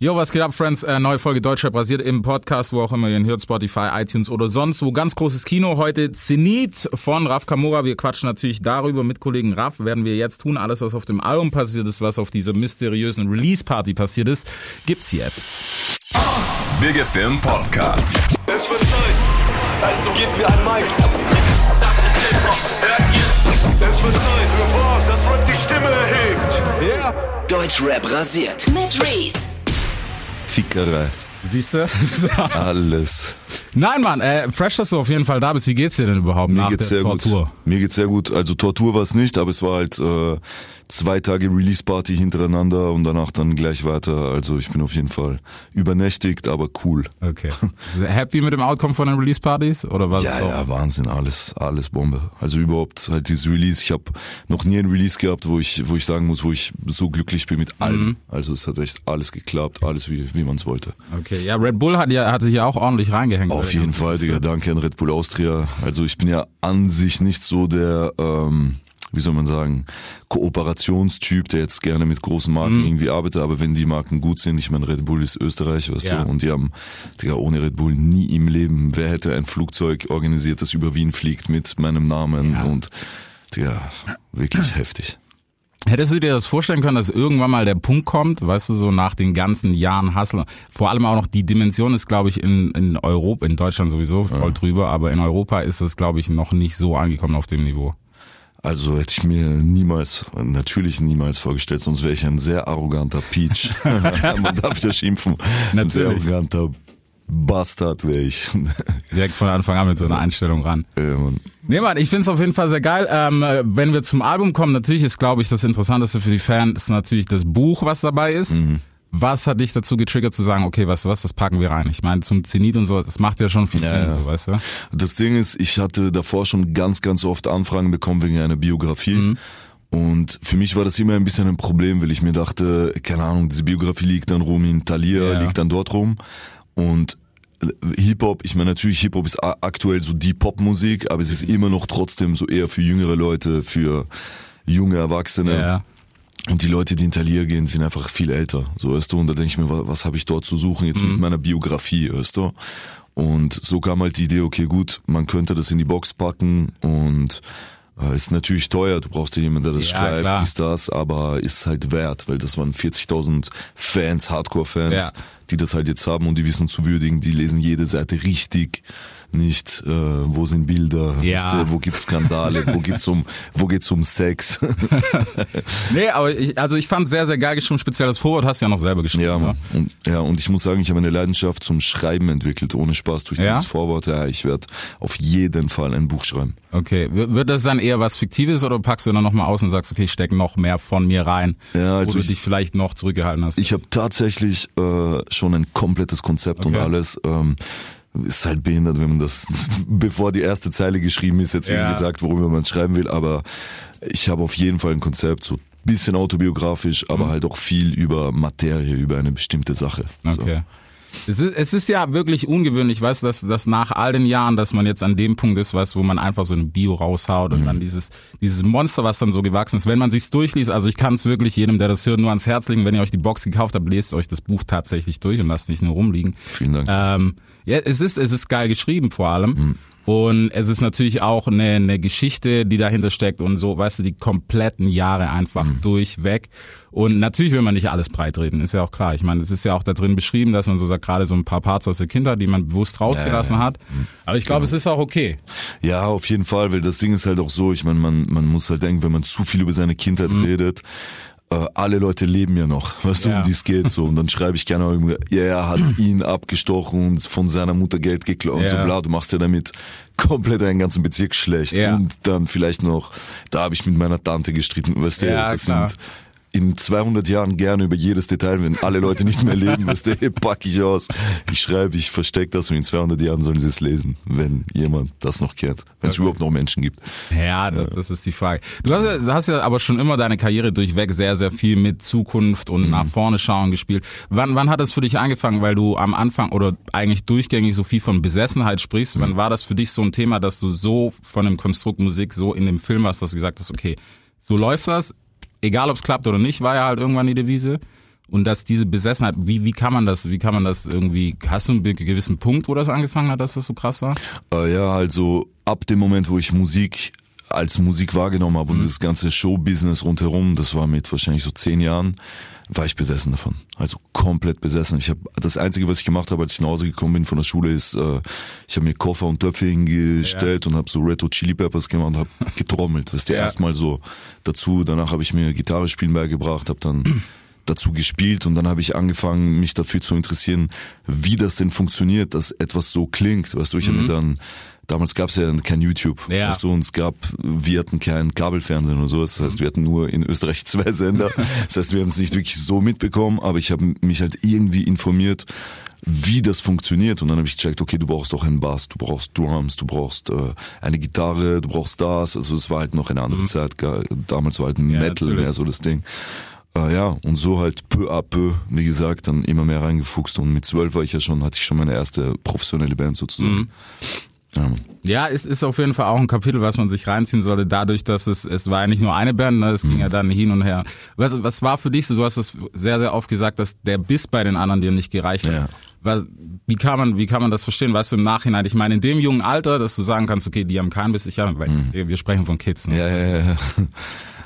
Yo, was geht ab, Friends? Äh, neue Folge Deutschrap basiert im Podcast, wo auch immer ihr ihn hört, Spotify, iTunes oder sonst wo. Ganz großes Kino. Heute Zenit von Raf Kamura. Wir quatschen natürlich darüber mit Kollegen Raf. Werden wir jetzt tun. Alles, was auf dem Album passiert ist, was auf dieser mysteriösen Release-Party passiert ist, gibt's jetzt. Big Film Podcast. Es wird Zeit, also gebt mir ein Mic. Das ist Hip-Hop, hört ihr? Es wird Zeit für was, das Rap die Stimme erhebt. Yeah. Deutschrap rasiert. Mit Reese. Fickerei. Siehst du? Alles. Nein, Mann, äh, fresh, dass du auf jeden Fall da bist. Wie geht's dir denn überhaupt Mir nach geht's der sehr Tortur? gut. Mir geht's sehr gut. Also Tortur war es nicht, aber es war halt äh, zwei Tage Release-Party hintereinander und danach dann gleich weiter. Also ich bin auf jeden Fall übernächtigt, aber cool. Okay. Happy mit dem Outcome von den Release-Partys? Oder was? Ja, ja, Wahnsinn, alles, alles Bombe. Also überhaupt halt dieses Release. Ich habe noch nie ein Release gehabt, wo ich, wo ich sagen muss, wo ich so glücklich bin mit allem. Mhm. Also es hat echt alles geklappt, alles wie, wie man es wollte. Okay, ja, Red Bull hat ja hat sich ja auch ordentlich reingehängt. Auf jeden Fall, Digga. Danke an Red Bull Austria. Also ich bin ja an sich nicht so der, ähm, wie soll man sagen, Kooperationstyp, der jetzt gerne mit großen Marken irgendwie arbeitet, aber wenn die Marken gut sind, ich meine, Red Bull ist Österreich, weißt Ja. du, und die haben, Digga, ohne Red Bull nie im Leben, wer hätte ein Flugzeug organisiert, das über Wien fliegt mit meinem Namen Ja. und, Digga, wirklich heftig. Hättest du dir das vorstellen können, dass irgendwann mal der Punkt kommt, weißt du, so nach den ganzen Jahren Hustle, vor allem auch noch die Dimension ist, glaube ich, in, in Europa, in Deutschland sowieso voll drüber, aber in Europa ist es, glaube ich, noch nicht so angekommen auf dem Niveau. Also hätte ich mir niemals, natürlich niemals vorgestellt, sonst wäre ich ein sehr arroganter Peach. Man darf ja schimpfen. Ein sehr arroganter Bastard wäre ich. Direkt von Anfang an mit so einer Einstellung ran. Mann. Nee, Mann, ich find's auf jeden Fall sehr geil. Ähm, äh, wenn wir zum Album kommen, natürlich ist, glaube ich, das Interessanteste für die Fans natürlich das Buch, was dabei ist. Was hat dich dazu getriggert zu sagen, okay, weißt du was, das packen wir rein? Ich meine, zum Zenit und so, das macht ja schon viel Ja, Sinn, ja. so, weißt du? Das Ding ist, ich hatte davor schon ganz, ganz oft Anfragen bekommen wegen einer Biografie. Mhm. Und für mich war das immer ein bisschen ein Problem, weil ich mir dachte, keine Ahnung, diese Biografie liegt dann rum in Thalia, Ja. liegt dann dort rum. Und Hip-Hop, ich meine natürlich Hip-Hop ist aktuell so die Popmusik, aber es ist immer noch trotzdem so eher für jüngere Leute, für junge Erwachsene. Ja. Und die Leute, die in Talier gehen, sind einfach viel älter. So, weißt du, und da denke ich mir, was, was habe ich dort zu suchen jetzt Mhm. mit meiner Biografie, weißt du? Und so kam halt die Idee, okay, gut, man könnte das in die Box packen und äh, ist natürlich teuer, du brauchst ja jemanden, der das Ja, schreibt, klar. dies, das, aber ist halt wert, weil das waren 40.000 Fans, Hardcore-Fans, Ja. die das halt jetzt haben und die wissen zu würdigen, die lesen jede Seite richtig, nicht äh, wo sind Bilder, Ja. du, wo gibt's Skandale, wo geht's um, wo geht's um Sex. Nee, aber ich, also ich fand sehr, sehr geil geschrieben, speziell das Vorwort hast du ja noch selber geschrieben. Ja, ne? Mann. Und, ja, und ich muss sagen, ich habe eine Leidenschaft zum Schreiben entwickelt, ohne Spaß durch Ja? dieses Vorwort. Ja, ich werde auf jeden Fall ein Buch schreiben. Okay, wird das dann eher was Fiktives oder packst du dann nochmal aus und sagst, okay, ich steck noch mehr von mir rein, Ja, also wo du ich- dich vielleicht noch zurückgehalten hast? Ich habe tatsächlich äh, schon ein komplettes Konzept und Okay. alles. Ähm, ist halt behindert, wenn man das, bevor die erste Zeile geschrieben ist, jetzt Ja. irgendwie sagt, worüber man schreiben will. Aber ich habe auf jeden Fall ein Konzept, so bisschen autobiografisch, aber halt auch viel über Materie, über eine bestimmte Sache. So. Okay. Es ist, es ist ja wirklich ungewöhnlich, weißt du, dass, dass nach all den Jahren, dass man jetzt an dem Punkt ist, weißt wo man einfach so ein Bio raushaut und dann dieses, dieses Monster, was dann so gewachsen ist, wenn man sich's durchliest, also ich kann es wirklich jedem, der das hört, nur ans Herz legen, wenn ihr euch die Box gekauft habt, lest euch das Buch tatsächlich durch und lasst nicht nur rumliegen. Vielen Dank. Ähm, ja, es ist, es ist geil geschrieben vor allem. Und es ist natürlich auch eine, eine Geschichte, die dahinter steckt und so, weißt du, die kompletten Jahre einfach durchweg. Und natürlich will man nicht alles breitreden, ist ja auch klar. Ich meine, es ist ja auch da drin beschrieben, dass man so sagt, gerade so ein paar Parts aus der Kindheit, die man bewusst rausgelassen hat. Aber ich glaube, es ist auch okay. Ja, auf jeden Fall, weil das Ding ist halt auch so, ich meine, man, man muss halt denken, wenn man zu viel über seine Kindheit redet, äh, alle Leute leben ja noch, weißt du, Ja. um die es geht so. Und dann schreibe ich gerne irgendwie, ja, er hat ihn abgestochen und von seiner Mutter Geld geklaut und so Ja. bla. Du machst ja damit komplett einen ganzen Bezirk schlecht. Ja. Und dann vielleicht noch, da habe ich mit meiner Tante gestritten, weißt du, Ja, das klar. sind in 200 Jahren gerne über jedes Detail, wenn alle Leute nicht mehr leben, weißt du, pack ich aus. Ich schreibe, ich verstecke das und in 200 Jahren sollen sie es lesen, wenn jemand das noch kennt, wenn es überhaupt noch Menschen gibt. Ja, das, das ist die Frage. Du hast, ja, hast ja aber schon immer deine Karriere durchweg sehr, sehr viel mit Zukunft und nach vorne schauen gespielt. Wann, wann hat das für dich angefangen, weil du am Anfang oder eigentlich durchgängig so viel von Besessenheit sprichst? Wann war das für dich so ein Thema, dass du so von dem Konstrukt Musik so in dem Film warst, dass du gesagt hast, okay, so läuft das, egal ob es klappt oder nicht, war ja halt irgendwann die Devise. Und dass diese Besessenheit, wie, wie kann man das, wie kann man das irgendwie, hast du einen gewissen Punkt, wo das angefangen hat, dass das so krass war? Äh, ja, also ab dem Moment, wo ich Musik als Musik wahrgenommen habe und das ganze Showbusiness rundherum, das war mit wahrscheinlich so zehn Jahren, war ich besessen davon. Also komplett besessen. Ich habe das Einzige, was ich gemacht habe, als ich nach Hause gekommen bin von der Schule, ist, äh, ich habe mir Koffer und Töpfe hingestellt und habe so Red Hot Chili Peppers gemacht und habe getrommelt. Weißt du, Ja. erstmal so dazu. Danach habe ich mir Gitarre spielen beigebracht, habe dann dazu gespielt und dann habe ich angefangen, mich dafür zu interessieren, wie das denn funktioniert, dass etwas so klingt. Weißt du, ich habe mir dann Damals gab es ja kein YouTube. Mhm. Ja. Weißt du, und es gab, wir hatten kein Kabelfernsehen oder so. Das heißt, wir hatten nur in Österreich zwei Sender. Das heißt, wir haben es nicht wirklich so mitbekommen, aber ich habe mich halt irgendwie informiert, wie das funktioniert. Und dann habe ich gecheckt, okay, du brauchst auch einen Bass, du brauchst Drums, du brauchst äh, eine Gitarre, du brauchst das. Also es war halt noch eine andere Zeit. Ga- Damals war halt Mhm. Ja, Metal natürlich. mehr so das Ding. Äh, ja, und so halt peu à peu, wie gesagt, dann immer mehr reingefuchst. Und mit zwölf war ich ja schon, hatte ich schon meine erste professionelle Band sozusagen. Mhm. Ja. Ja, es ist auf jeden Fall auch ein Kapitel, was man sich reinziehen sollte, dadurch, dass es, es war ja nicht nur eine Band, ne, es ging ja dann hin und her. Was, was war für dich so, du hast es sehr, sehr oft gesagt, dass der Biss bei den anderen dir nicht gereicht hat. Ja. Was, wie kann man, wie kann man das verstehen? Weißt du, im Nachhinein, ich meine, in dem jungen Alter, dass du sagen kannst, okay, die haben keinen Biss, ich habe, weil wir sprechen von Kids, ne? Ja, ja, ja.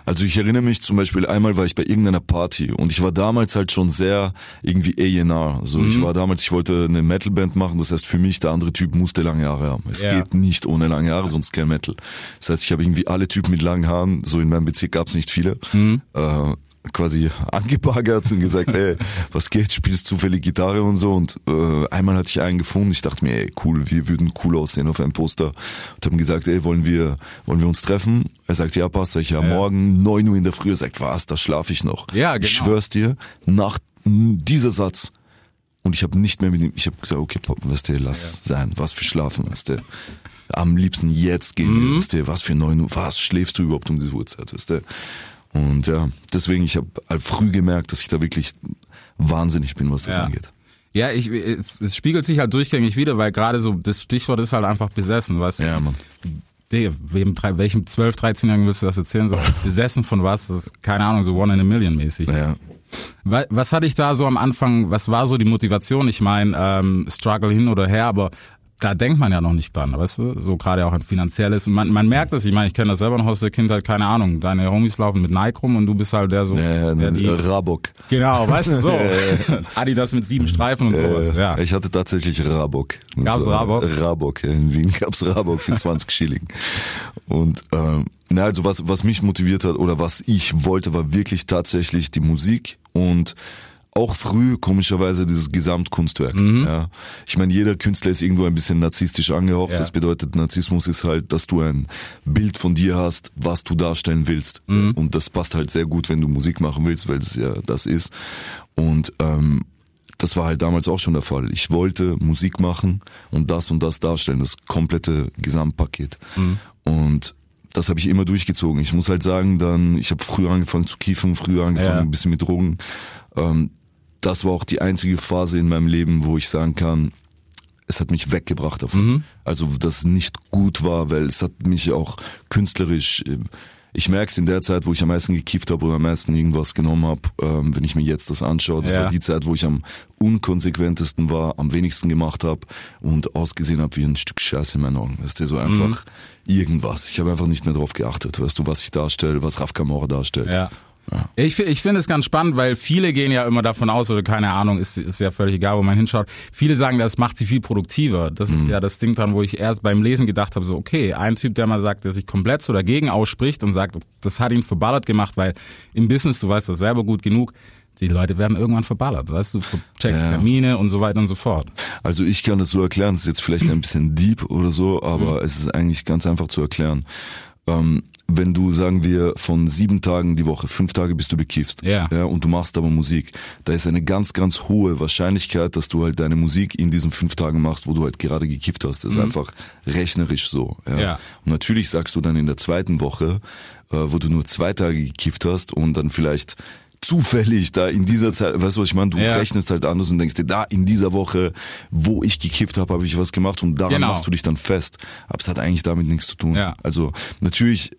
Also ich erinnere mich zum Beispiel, einmal war ich bei irgendeiner Party und ich war damals halt schon sehr irgendwie A&R. So, ich war damals, ich wollte eine Metalband machen, das heißt für mich, der andere Typ musste lange Haare haben. Es Ja. geht nicht ohne lange Haare, sonst kein Metal. Das heißt, ich habe irgendwie alle Typen mit langen Haaren, so in meinem Bezirk gab es nicht viele, äh, quasi angebaggert und gesagt, ey, was geht, spielst zufällig Gitarre und so. Und äh, einmal hatte ich einen gefunden, ich dachte mir, ey, cool, wir würden cool aussehen auf einem Poster. Und haben gesagt, ey, wollen wir, wollen wir uns treffen? Er sagt, ja, passt, sag ich, ja, morgen, 9 Uhr in der Früh. Er sagt, was, da schlafe ich noch. Ja, genau. Ich schwör's dir, nach dieser Satz, und ich habe nicht mehr mit ihm, ich habe gesagt, okay, Pop, weißt du, lass sein, was für Schlafen, weißt du. Am liebsten jetzt gehen Mhm. wir, weißt du, was für 9 Uhr, was schläfst du überhaupt um diese Uhrzeit, weißt du. Und ja, deswegen, ich habe früh gemerkt, dass ich da wirklich wahnsinnig bin, was das Ja. angeht. Ja, ich, es, es spiegelt sich halt durchgängig wieder, weil gerade so das Stichwort ist halt einfach besessen, du? Ja, Mann. Digga, wem, welchem 12, 13-Jährigen willst du das erzählen? So, besessen von was? Das ist, keine Ahnung, so one in a million mäßig. Ja. Wa- Was hatte ich da so am Anfang, was war so die Motivation? Ich meine, ähm, Struggle hin oder her, aber da denkt man ja noch nicht dran, weißt du? So gerade auch ein finanzielles. Man, man merkt das, ich meine, ich kenne das selber noch aus der Kindheit, keine Ahnung. Deine Homies laufen mit Nike rum und du bist halt der so, Ja, der ja, die, Rabok. genau, weißt du, so. Adidas mit sieben Streifen und sowas, ja. Ich hatte tatsächlich Rabok. Gab's zwar Rabok? Rabok, in Wien gab's Rabok für 20 Schilling. Und ähm, na also was, was mich motiviert hat oder was ich wollte, war wirklich tatsächlich die Musik und auch früh komischerweise dieses Gesamtkunstwerk. Mhm. Ja. Ich meine, jeder Künstler ist irgendwo ein bisschen narzisstisch angehaucht. Ja. Das bedeutet, Narzissmus ist halt, dass du ein Bild von dir hast, was du darstellen willst. Mhm. Und das passt halt sehr gut, wenn du Musik machen willst, weil es ja das ist. Und ähm, das war halt damals auch schon der Fall. Ich wollte Musik machen und das und das darstellen, das komplette Gesamtpaket. Und das habe ich immer durchgezogen. Ich muss halt sagen, dann, ich habe früher angefangen zu kiffen, früher angefangen Ja. ein bisschen mit Drogen. Ähm, das war auch die einzige Phase in meinem Leben, wo ich sagen kann, es hat mich weggebracht davon. Also das nicht gut war, weil es hat mich auch künstlerisch. äh, Ich merke es in der Zeit, wo ich am meisten gekifft habe oder am meisten irgendwas genommen habe, ähm, wenn ich mir jetzt das anschaue. Das Ja. war die Zeit, wo ich am unkonsequentesten war, am wenigsten gemacht habe und ausgesehen habe wie ein Stück Scheiße in meinen Augen. Weißt du, so einfach irgendwas. Ich habe einfach nicht mehr drauf geachtet, weißt du, was ich darstelle, was Raf Kamora darstellt. Ja. Ich, fi- ich finde es ganz spannend, weil viele gehen ja immer davon aus, oder keine Ahnung, ist, ist ja völlig egal, wo man hinschaut. Viele sagen, das macht sie viel produktiver. Das ist ja das Ding dran, wo ich erst beim Lesen gedacht habe, so okay, ein Typ, der mal sagt, der sich komplett so dagegen ausspricht und sagt, das hat ihn verballert gemacht, weil im Business, du weißt das selber gut genug, die Leute werden irgendwann verballert, weißt du, du checkst Ja. Termine und so weiter und so fort. Also ich kann das so erklären, das ist jetzt vielleicht ein bisschen deep oder so, aber es ist eigentlich ganz einfach zu erklären. Ähm, wenn du, sagen wir, von sieben Tagen die Woche, fünf Tage bist du bekifft, Ja. ja, und du machst aber Musik, da ist eine ganz, ganz hohe Wahrscheinlichkeit, dass du halt deine Musik in diesen fünf Tagen machst, wo du halt gerade gekifft hast. Das ist einfach rechnerisch so. Ja. Ja. Und natürlich sagst du dann in der zweiten Woche, äh, wo du nur zwei Tage gekifft hast und dann vielleicht zufällig da in dieser Zeit, weißt du, was ich meine? Du Ja. rechnest halt anders und denkst dir, da in dieser Woche, wo ich gekifft habe, habe ich was gemacht und daran Genau. machst du dich dann fest. Aber es hat eigentlich damit nichts zu tun. Ja. Also natürlich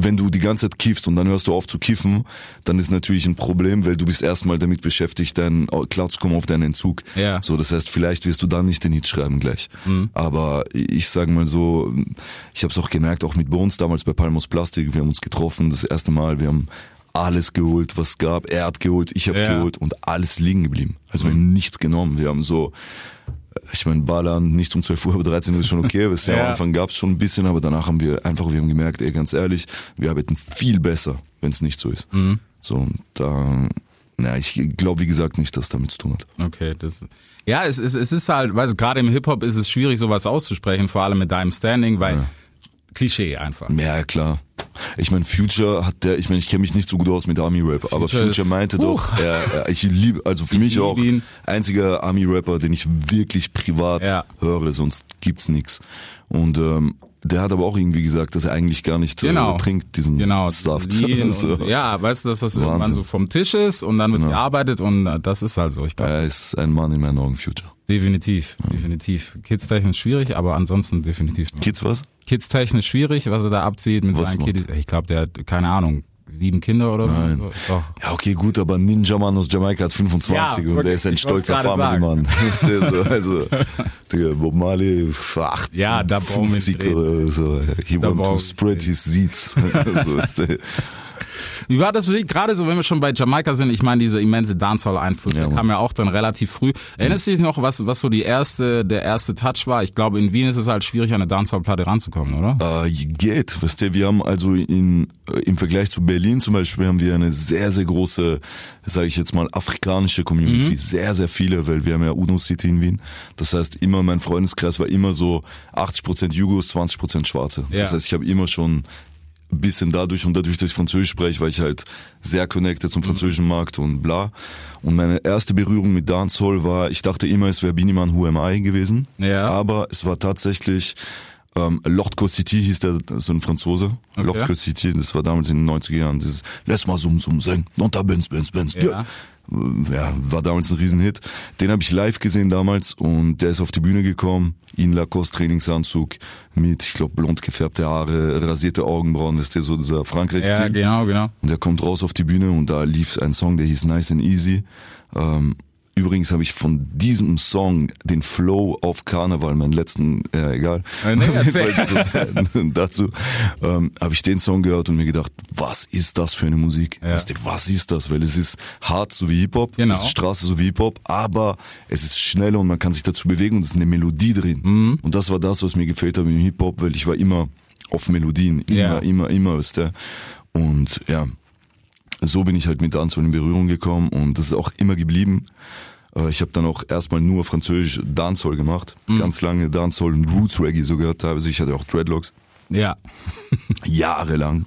wenn du die ganze Zeit kiffst und dann hörst du auf zu kiffen, dann ist natürlich ein Problem, weil du bist erstmal damit beschäftigt, dann klarzukommen auf deinen Entzug. Ja. So, das heißt, vielleicht wirst du dann nicht den Hit schreiben gleich. Aber ich sage mal so, ich habe es auch gemerkt, auch mit Bones damals bei Palmos Plastik, wir haben uns getroffen, das erste Mal, wir haben alles geholt, was es gab. Er hat geholt, ich habe Ja. geholt und alles liegen geblieben. Also wir haben nichts genommen. Wir haben so, ich meine, Ballern nicht um 12 Uhr, aber 13 Uhr ist schon okay. Du, Ja. Am Anfang gab es schon ein bisschen, aber danach haben wir einfach, wir haben gemerkt, ey, ganz ehrlich, wir arbeiten viel besser, wenn es nicht so ist. Mhm. So, und da, na, ich glaube, wie gesagt, nicht, dass es damit zu tun hat. Okay, das. Ja, es, es, es ist halt, weißt du, gerade im Hip-Hop ist es schwierig, sowas auszusprechen, vor allem mit deinem Standing, weil Klischee einfach. Ja, klar. Ich meine, Future hat der, ich meine, ich kenne mich nicht so gut aus mit Army-Rap, aber Future Future ist- meinte Huch. doch, er, er, ich liebe, also für mich lieb auch ihn. einziger Army-Rapper, den ich wirklich privat Ja. höre, sonst gibt's nix. Und ähm, der hat aber auch irgendwie gesagt, dass er eigentlich gar nicht Genau. äh, trinkt, diesen Genau. Saft. So. und, ja, weißt du, dass das irgendwann Wahnsinn. so vom Tisch ist und dann wird Genau. gearbeitet und äh, das ist halt so. Ich glaube, Er ist ein Mann in meinen Augen, Future. Definitiv, definitiv. Kids-technisch schwierig, aber ansonsten definitiv. Kids was? Kids-technisch schwierig, was er da abzieht mit Was seinen Kiddies. Ich glaube, der hat, keine Ahnung, sieben Kinder oder Nein. so. Doch. Ja, okay, gut, aber Ninja Mann aus Jamaika hat 25 Ja, und wirklich, der ist ein stolzer. Family-Mann. Also, Digga, Bob Marley, acht, Ja, da brauchen wir nicht 50 reden. oder so. He Da want to spread his seeds. so ist der. Wie war das für dich? Gerade so, wenn wir schon bei Jamaika sind, ich meine, dieser immense Dancehall-Einfluss, Ja, der kam ja auch dann relativ früh. Erinnerst du dich noch, was, was so die erste, der erste Touch war? Ich glaube, in Wien ist es halt schwierig, an eine Dancehall-Platte ranzukommen, oder? Äh, geht, weißt du, wir haben also in, äh, im Vergleich zu Berlin zum Beispiel haben wir eine sehr, sehr große, sage ich jetzt mal, afrikanische Community. Sehr, sehr viele, weil wir haben ja UNO City in Wien. Das heißt, immer mein Freundeskreis war immer so 80% Jugos, 20% Schwarze. Ja. Das heißt, ich habe immer schon ein bisschen dadurch und dadurch, dass ich Französisch spreche, war ich halt sehr connected zum französischen Markt und bla. Und meine erste Berührung mit Dancehall war, ich dachte immer, es wäre Biniman Who Am I gewesen. Ja. Aber es war tatsächlich ähm, Lord City hieß der, so ein Franzose. Okay. Lord City, das war damals in den 90er Jahren. Dieses Lass mal sum sum sing, nonta benz benz benz. Ja. Ja, war damals ein Riesenhit. Den habe ich live gesehen damals und der ist auf die Bühne gekommen, in Lacoste Trainingsanzug mit, ich glaube, blond gefärbte Haare, rasierte Augenbrauen, das ist der so dieser Frankreich-Stil. Ja, genau, genau. Und er kommt raus auf die Bühne und da lief ein Song, der hieß Nice and Easy. Ähm, übrigens habe ich von diesem Song den Flow auf Karneval, meinen letzten, ja egal. Äh, nee, dazu ähm, habe ich den Song gehört und mir gedacht, was ist das für eine Musik? Ja. Weißt du, was ist das? Weil es ist hart so wie Hip-Hop, Genau. es ist Straße so wie Hip-Hop, aber es ist schnell und man kann sich dazu bewegen und es ist eine Melodie drin. Mhm. Und das war das, was mir gefällt hat im Hip-Hop, weil ich war immer auf Melodien, immer, Ja. immer, immer, weißt du. Und ja, so bin ich halt mit Dancehall in Berührung gekommen und das ist auch immer geblieben. Äh, Ich habe dann auch erstmal nur französisch Dancehall gemacht, ganz lange Dancehall und Roots Reggae sogar teilweise. Ich hatte auch Dreadlocks Ja. jahrelang.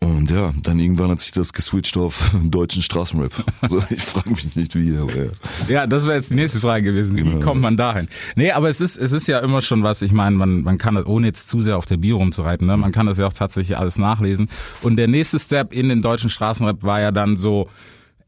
Und ja, dann irgendwann hat sich das geswitcht auf deutschen Straßenrap. So, ich frage mich nicht wie, aber ja. Ja, das wäre jetzt die nächste Frage gewesen. Wie Genau. kommt man dahin? Nee, aber es ist, es ist ja immer schon was, ich meine, man, man kann das, ohne jetzt zu sehr auf der Bio rumzureiten, ne, man kann das ja auch tatsächlich alles nachlesen. Und der nächste Step in den deutschen Straßenrap war ja dann so,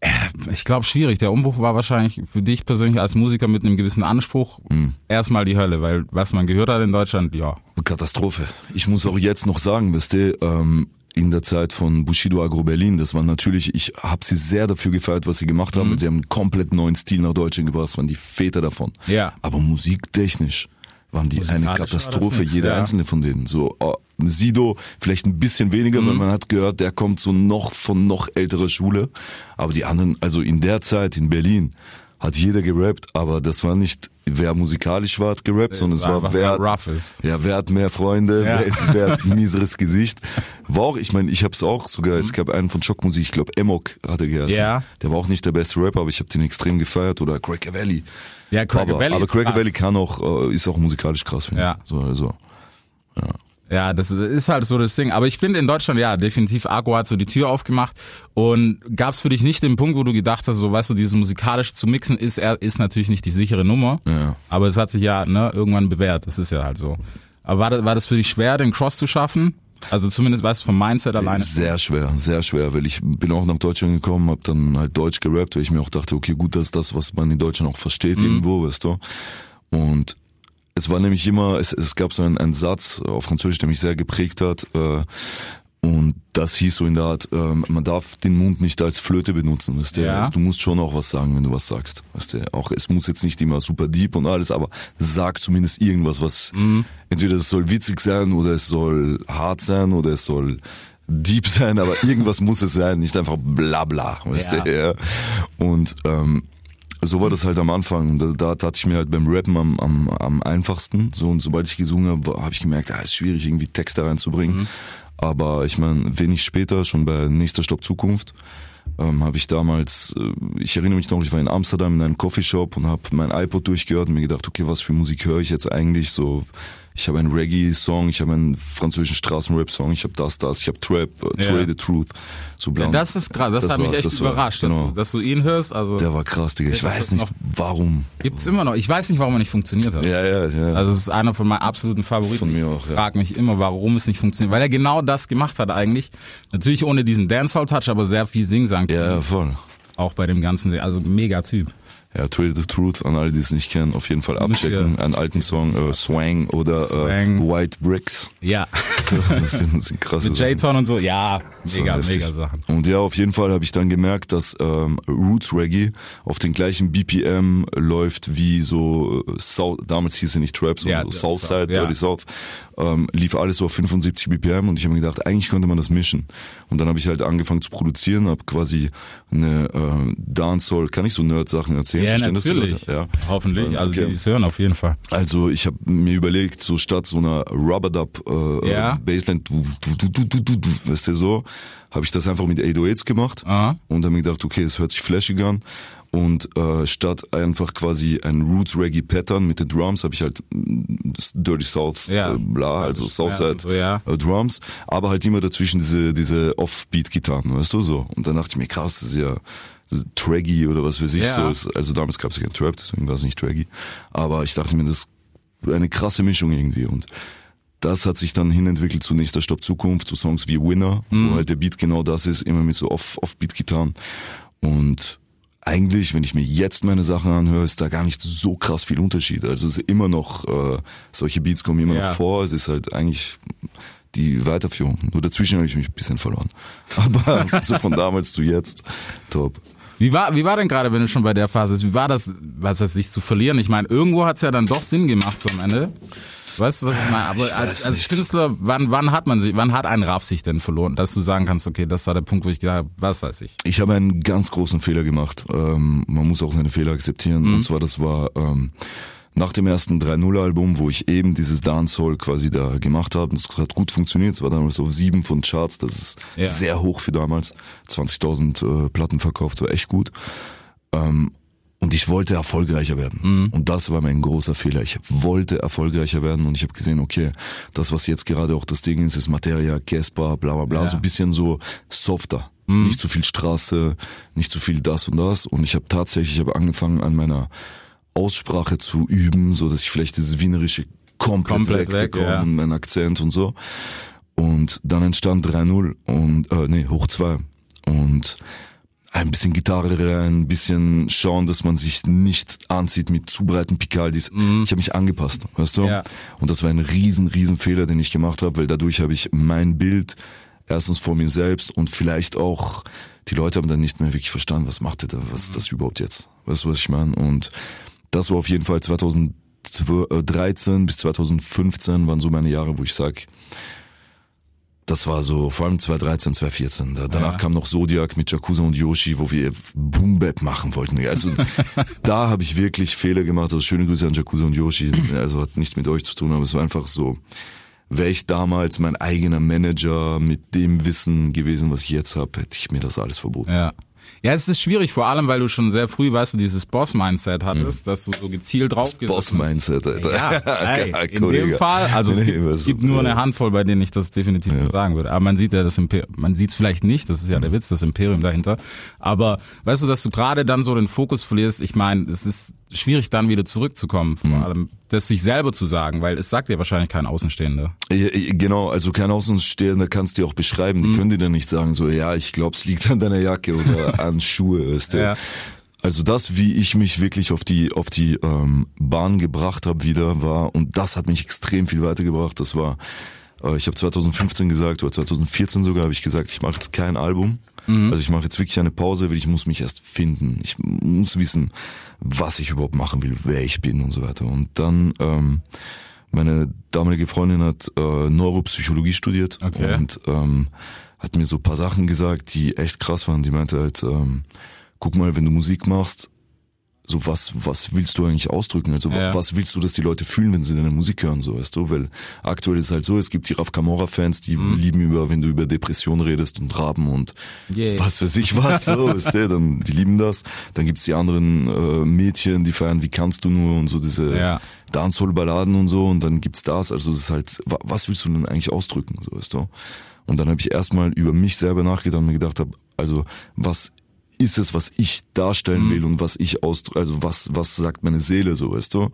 äh, ich glaube schwierig. Der Umbruch war wahrscheinlich für dich persönlich als Musiker mit einem gewissen Anspruch Mhm. erstmal die Hölle, weil was man gehört hat in Deutschland, ja. Katastrophe. Ich muss auch jetzt noch sagen, weißt du, ähm, in der Zeit von Bushido Agro Berlin, das war natürlich, ich habe sie sehr dafür gefeiert, was sie gemacht haben. Sie haben einen komplett neuen Stil nach Deutschland gebracht, das waren die Väter davon. Ja. Aber musiktechnisch waren die eine Katastrophe, nix, jeder ja. einzelne von denen. So oh, Sido vielleicht ein bisschen weniger, Mhm. weil man hat gehört, der kommt so noch von noch älterer Schule. Aber die anderen, also in der Zeit in Berlin, hat jeder gerappt, aber das war nicht, wer musikalisch war, hat gerappt, sondern es war wer, ist. ja, wer hat mehr Freunde, Ja. wer, ist, wer hat ein mieseres Gesicht. War auch, ich meine, ich hab's auch sogar, es gab einen von Schockmusik, ich glaube Emok hat er geheißen. Ja. Der war auch nicht der beste Rapper, aber ich habe den extrem gefeiert. Oder Cracker Valley. Ja, Cracker Valley Aber Cracker. Valley kann auch, äh, ist auch musikalisch krass, finde Ja. ich. So, also. Ja, das ist halt so das Ding. Aber ich finde in Deutschland, ja, definitiv Agro hat so die Tür aufgemacht. Und gab es für dich nicht den Punkt, wo du gedacht hast, so weißt du, dieses musikalisch zu mixen ist, ist natürlich nicht die sichere Nummer. Ja. Aber es hat sich ja ne, irgendwann bewährt. Das ist ja halt so. Aber war das, war das für dich schwer, den Cross zu schaffen? Also zumindest weißt du vom Mindset alleine. Sehr schwer, sehr schwer, weil ich bin auch nach Deutschland gekommen, habe dann halt Deutsch gerappt, weil ich mir auch dachte, okay, gut, das ist das, was man in Deutschland auch versteht Mhm. irgendwo, weißt du. Und es war nämlich immer, es, es gab so einen, einen Satz auf Französisch, der mich sehr geprägt hat. Äh, Und das hieß so in der Art, ähm, man darf den Mund nicht als Flöte benutzen, weißt du? Ja. Du musst schon auch was sagen, wenn du was sagst, weißt du? Auch es muss jetzt nicht immer super deep und alles, aber sag zumindest irgendwas, was entweder es soll witzig sein oder es soll hart sein oder es soll deep sein, aber irgendwas muss es sein, nicht einfach bla bla, weißt Ja. du? Und ähm, so war das halt am Anfang. Da, da tat ich mir halt beim Rappen am, am, am einfachsten. So und sobald ich gesungen habe, habe ich gemerkt, ah, ist schwierig irgendwie Texte reinzubringen. Aber ich meine, wenig später, schon bei nächster Stopp Zukunft, ähm, habe ich damals, äh, ich erinnere mich noch, ich war in Amsterdam in einem Coffeeshop und habe mein iPod durchgehört und mir gedacht, okay, was für Musik höre ich jetzt eigentlich? So, ich habe einen Reggae-Song, ich habe einen französischen Straßenrap-Song, ich habe das, das, ich habe Trap, äh, Ja. Trade the Truth. So blau. Das ist krass, das, hat mich war- echt das war- überrascht, genau. dass, du, dass du ihn hörst. Also Der war krass, Digga. Ich Ja, das weiß nicht, warum. gibt's immer noch. Ich weiß nicht, warum er nicht funktioniert hat. Ja, ja, ja. Also es ist einer von meinen absoluten Favoriten. Von mir auch, ja. Ich frage mich immer, warum es nicht funktioniert. Weil er genau das gemacht hat eigentlich. Natürlich ohne diesen Dancehall-Touch, aber sehr viel Singsang. ja, ja, voll. Auch bei dem ganzen, also mega Typ. Ja, Trade the Truth, an alle, die es nicht kennen, auf jeden Fall abchecken. Einen alten Song, äh, Swang oder Swang. Äh, White Bricks. Ja. So, das sind, das sind krasse Mit. J-Ton und so, ja, mega, mega Sachen. Und ja, auf jeden Fall habe ich dann gemerkt, dass ähm, Roots Reggae auf den gleichen BPM läuft wie so äh, South, damals hieß er nicht Trap, sondern Ja, Southside, South. Dirty South, ähm, lief alles so auf 75 BPM und ich habe mir gedacht, eigentlich könnte man das mischen. Und dann habe ich halt angefangen zu produzieren, habe quasi eine äh, Dancehall, kann ich so Nerd-Sachen erzählen? Ja, Verstehen natürlich. Ja. Hoffentlich. Also Okay. die hören auf jeden Fall. Also ich habe mir überlegt, so statt so einer Rubber-Dub äh, Ja. äh, Bassline, du, du, du, du, du, du, weißt du so, habe ich das einfach mit 808s gemacht Aha. und dann mir gedacht, okay, es hört sich flashig an. Und äh, statt einfach quasi ein Roots Reggae Pattern mit den Drums habe ich halt mm, Dirty South Ja. äh, bla, also, Also, Southside so, ja. äh, Drums, aber halt immer dazwischen diese diese Offbeat Gitarren, weißt du so. Und dann dachte ich mir, krass, das ist ja Traggy oder was weiß ich Ja. so. Ist, also damals gab es ja kein Trap, deswegen war es nicht Traggy. Aber ich dachte mir, das ist eine krasse Mischung irgendwie und das hat sich dann hinentwickelt zu nächster Stopp Zukunft, zu Songs wie Winner, Mhm. wo halt der Beat genau das ist, immer mit so Off- Off-Beat-Gitarren. Und eigentlich, wenn ich mir jetzt meine Sachen anhöre, ist da gar nicht so krass viel Unterschied. Also es ist immer noch, äh, solche Beats kommen immer Ja. noch vor. Es ist halt eigentlich die Weiterführung. Nur dazwischen habe ich mich ein bisschen verloren. Aber so von damals zu jetzt, top. Wie war, wie war denn gerade, wenn du schon bei der Phase bist, wie war das, was heißt, sich zu verlieren? Ich meine, irgendwo hat's ja dann doch Sinn gemacht so am Ende. Weißt du, was ich meine? Aber Ich als, als. Künstler, wann, wann hat man sich, wann hat ein Raff sich denn verloren, dass du sagen kannst, okay, das war der Punkt, wo ich gesagt habe, was weiß ich. Ich habe einen ganz großen Fehler gemacht. Ähm, man muss auch seine Fehler akzeptieren. Und zwar, das war ähm, nach dem ersten 3-0-Album, wo ich eben dieses Dancehall quasi da gemacht habe. Das hat gut funktioniert. Es war damals auf sieben von Charts. Das ist Ja. sehr hoch für damals. 20.000 äh, Platten verkauft, war echt gut. Ähm, und ich wollte erfolgreicher werden. Und das war mein großer Fehler. Ich wollte erfolgreicher werden und ich habe gesehen, okay, das, was jetzt gerade auch das Ding ist, ist Materia, Casper, bla bla bla, Ja. so ein bisschen so softer. Nicht zu viel Straße, nicht zu viel das und das. Und ich habe tatsächlich, ich habe angefangen an meiner Aussprache zu üben, so dass ich vielleicht dieses Wienerische komplett, Komplett weg, wegbekomme ja. und meinen Akzent und so. Und dann entstand 3-0 und, äh, nee, hoch 2. Und ein bisschen Gitarre ein bisschen schauen, dass man sich nicht anzieht mit zu breiten Picardis. Ich habe mich angepasst, weißt du? Mhm. Ja. Und das war ein riesen, riesen Fehler, den ich gemacht habe, weil dadurch habe ich mein Bild erstens vor mir selbst und vielleicht auch die Leute haben dann nicht mehr wirklich verstanden, was macht er da, was ist das überhaupt jetzt? Weißt du, was ich meine? Und das war auf jeden Fall 2013 bis 2015 waren so meine Jahre, wo ich sag, das war so, vor allem 2013, 2014. Da, danach Ja. kam noch Zodiac mit Yakuza und Yoshi, wo wir Boom Bap machen wollten. Also da habe ich wirklich Fehler gemacht. Also schöne Grüße an Yakuza und Yoshi. Also hat nichts mit euch zu tun, aber es war einfach so, wäre ich damals mein eigener Manager mit dem Wissen gewesen, was ich jetzt habe, hätte ich mir das alles verboten. Ja. Ja, es ist schwierig, vor allem, weil du schon sehr früh, weißt du, dieses Boss-Mindset hattest, dass du so gezielt drauf Boss-Mindset, Alter. Ja, ey, in dem. Fall, also es gibt, es gibt nur eine ja. Handvoll, bei denen ich das definitiv so sagen würde. Aber man sieht ja das Imperium, man sieht es vielleicht nicht, das ist ja Mhm. der Witz, das Imperium dahinter. Aber weißt du, dass du gerade dann so den Fokus verlierst, ich meine, es ist schwierig dann wieder zurückzukommen, vor Mhm. allem das sich selber zu sagen, weil es sagt dir wahrscheinlich kein Außenstehender. Ja, ja, Genau, also kein Außenstehender kann es dir auch beschreiben. Mhm. Die können dir dann nicht sagen, so, ja, ich glaube, es liegt an deiner Jacke oder an Schuhe. Weißt du? Ja. Also das, wie ich mich wirklich auf die auf die ähm, Bahn gebracht habe wieder, war und das hat mich extrem viel weitergebracht. Das war Äh, Ich habe 2015 gesagt, oder 2014 sogar, habe ich gesagt, ich mache jetzt kein Album. Also ich mache jetzt wirklich eine Pause, weil ich muss mich erst finden. Ich muss wissen, was ich überhaupt machen will, wer ich bin und so weiter. Und dann, ähm, meine damalige Freundin hat äh, Neuropsychologie studiert Okay. und ähm, hat mir so ein paar Sachen gesagt, die echt krass waren. Die meinte halt, ähm, guck mal, wenn du Musik machst, so was, was willst du eigentlich ausdrücken? Also Ja. was willst du, dass die Leute fühlen, wenn sie deine Musik hören, so weißt du? Weil aktuell ist es halt so, es gibt die Raf Camora Fans, die Mhm. lieben über, wenn du über Depression redest und Raben und Yeah. was weiß ich was, so, weißt du, dann, die lieben das. Dann gibt's die anderen äh, Mädchen, die feiern, wie kannst du nur und so diese Ja. Dancehall-Balladen und so und dann gibt's das, also es ist halt, wa- was willst du denn eigentlich ausdrücken, so weißt du? Und dann habe ich erstmal über mich selber nachgedacht und mir gedacht habe, also was ist es, was ich darstellen Mhm. will und was ich aus, also was, was sagt meine Seele, so weißt du?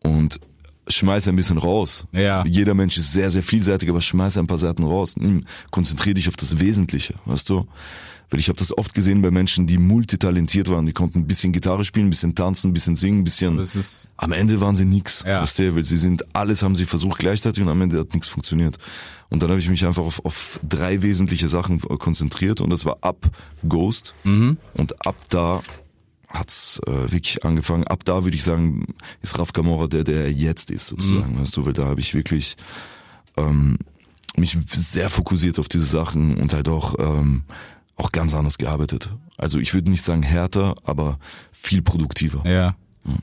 Und schmeiß ein bisschen raus. Ja. Jeder Mensch ist sehr, sehr vielseitig, aber schmeiß ein paar Seiten raus. Nimm, konzentrier dich auf das Wesentliche, weißt du? Weil ich habe das oft gesehen bei Menschen, die multitalentiert waren. Die konnten ein bisschen Gitarre spielen, ein bisschen tanzen, ein bisschen singen, ein bisschen. Das ist- am Ende waren sie nix. Ja. Weißt du? Weil sie sind, alles haben sie versucht gleichzeitig und am Ende hat nichts funktioniert. Und dann habe ich mich einfach auf, auf drei wesentliche Sachen konzentriert und das war ab Ghost. Mhm. Und ab da hat's äh, wirklich angefangen. Ab da würde ich sagen, ist Raf Camora der, der er jetzt ist, sozusagen. Mhm. Weißt du, weil da habe ich wirklich ähm, mich sehr fokussiert auf diese Sachen und halt auch, ähm, auch ganz anders gearbeitet. Also ich würde nicht sagen härter, aber viel produktiver. Ja.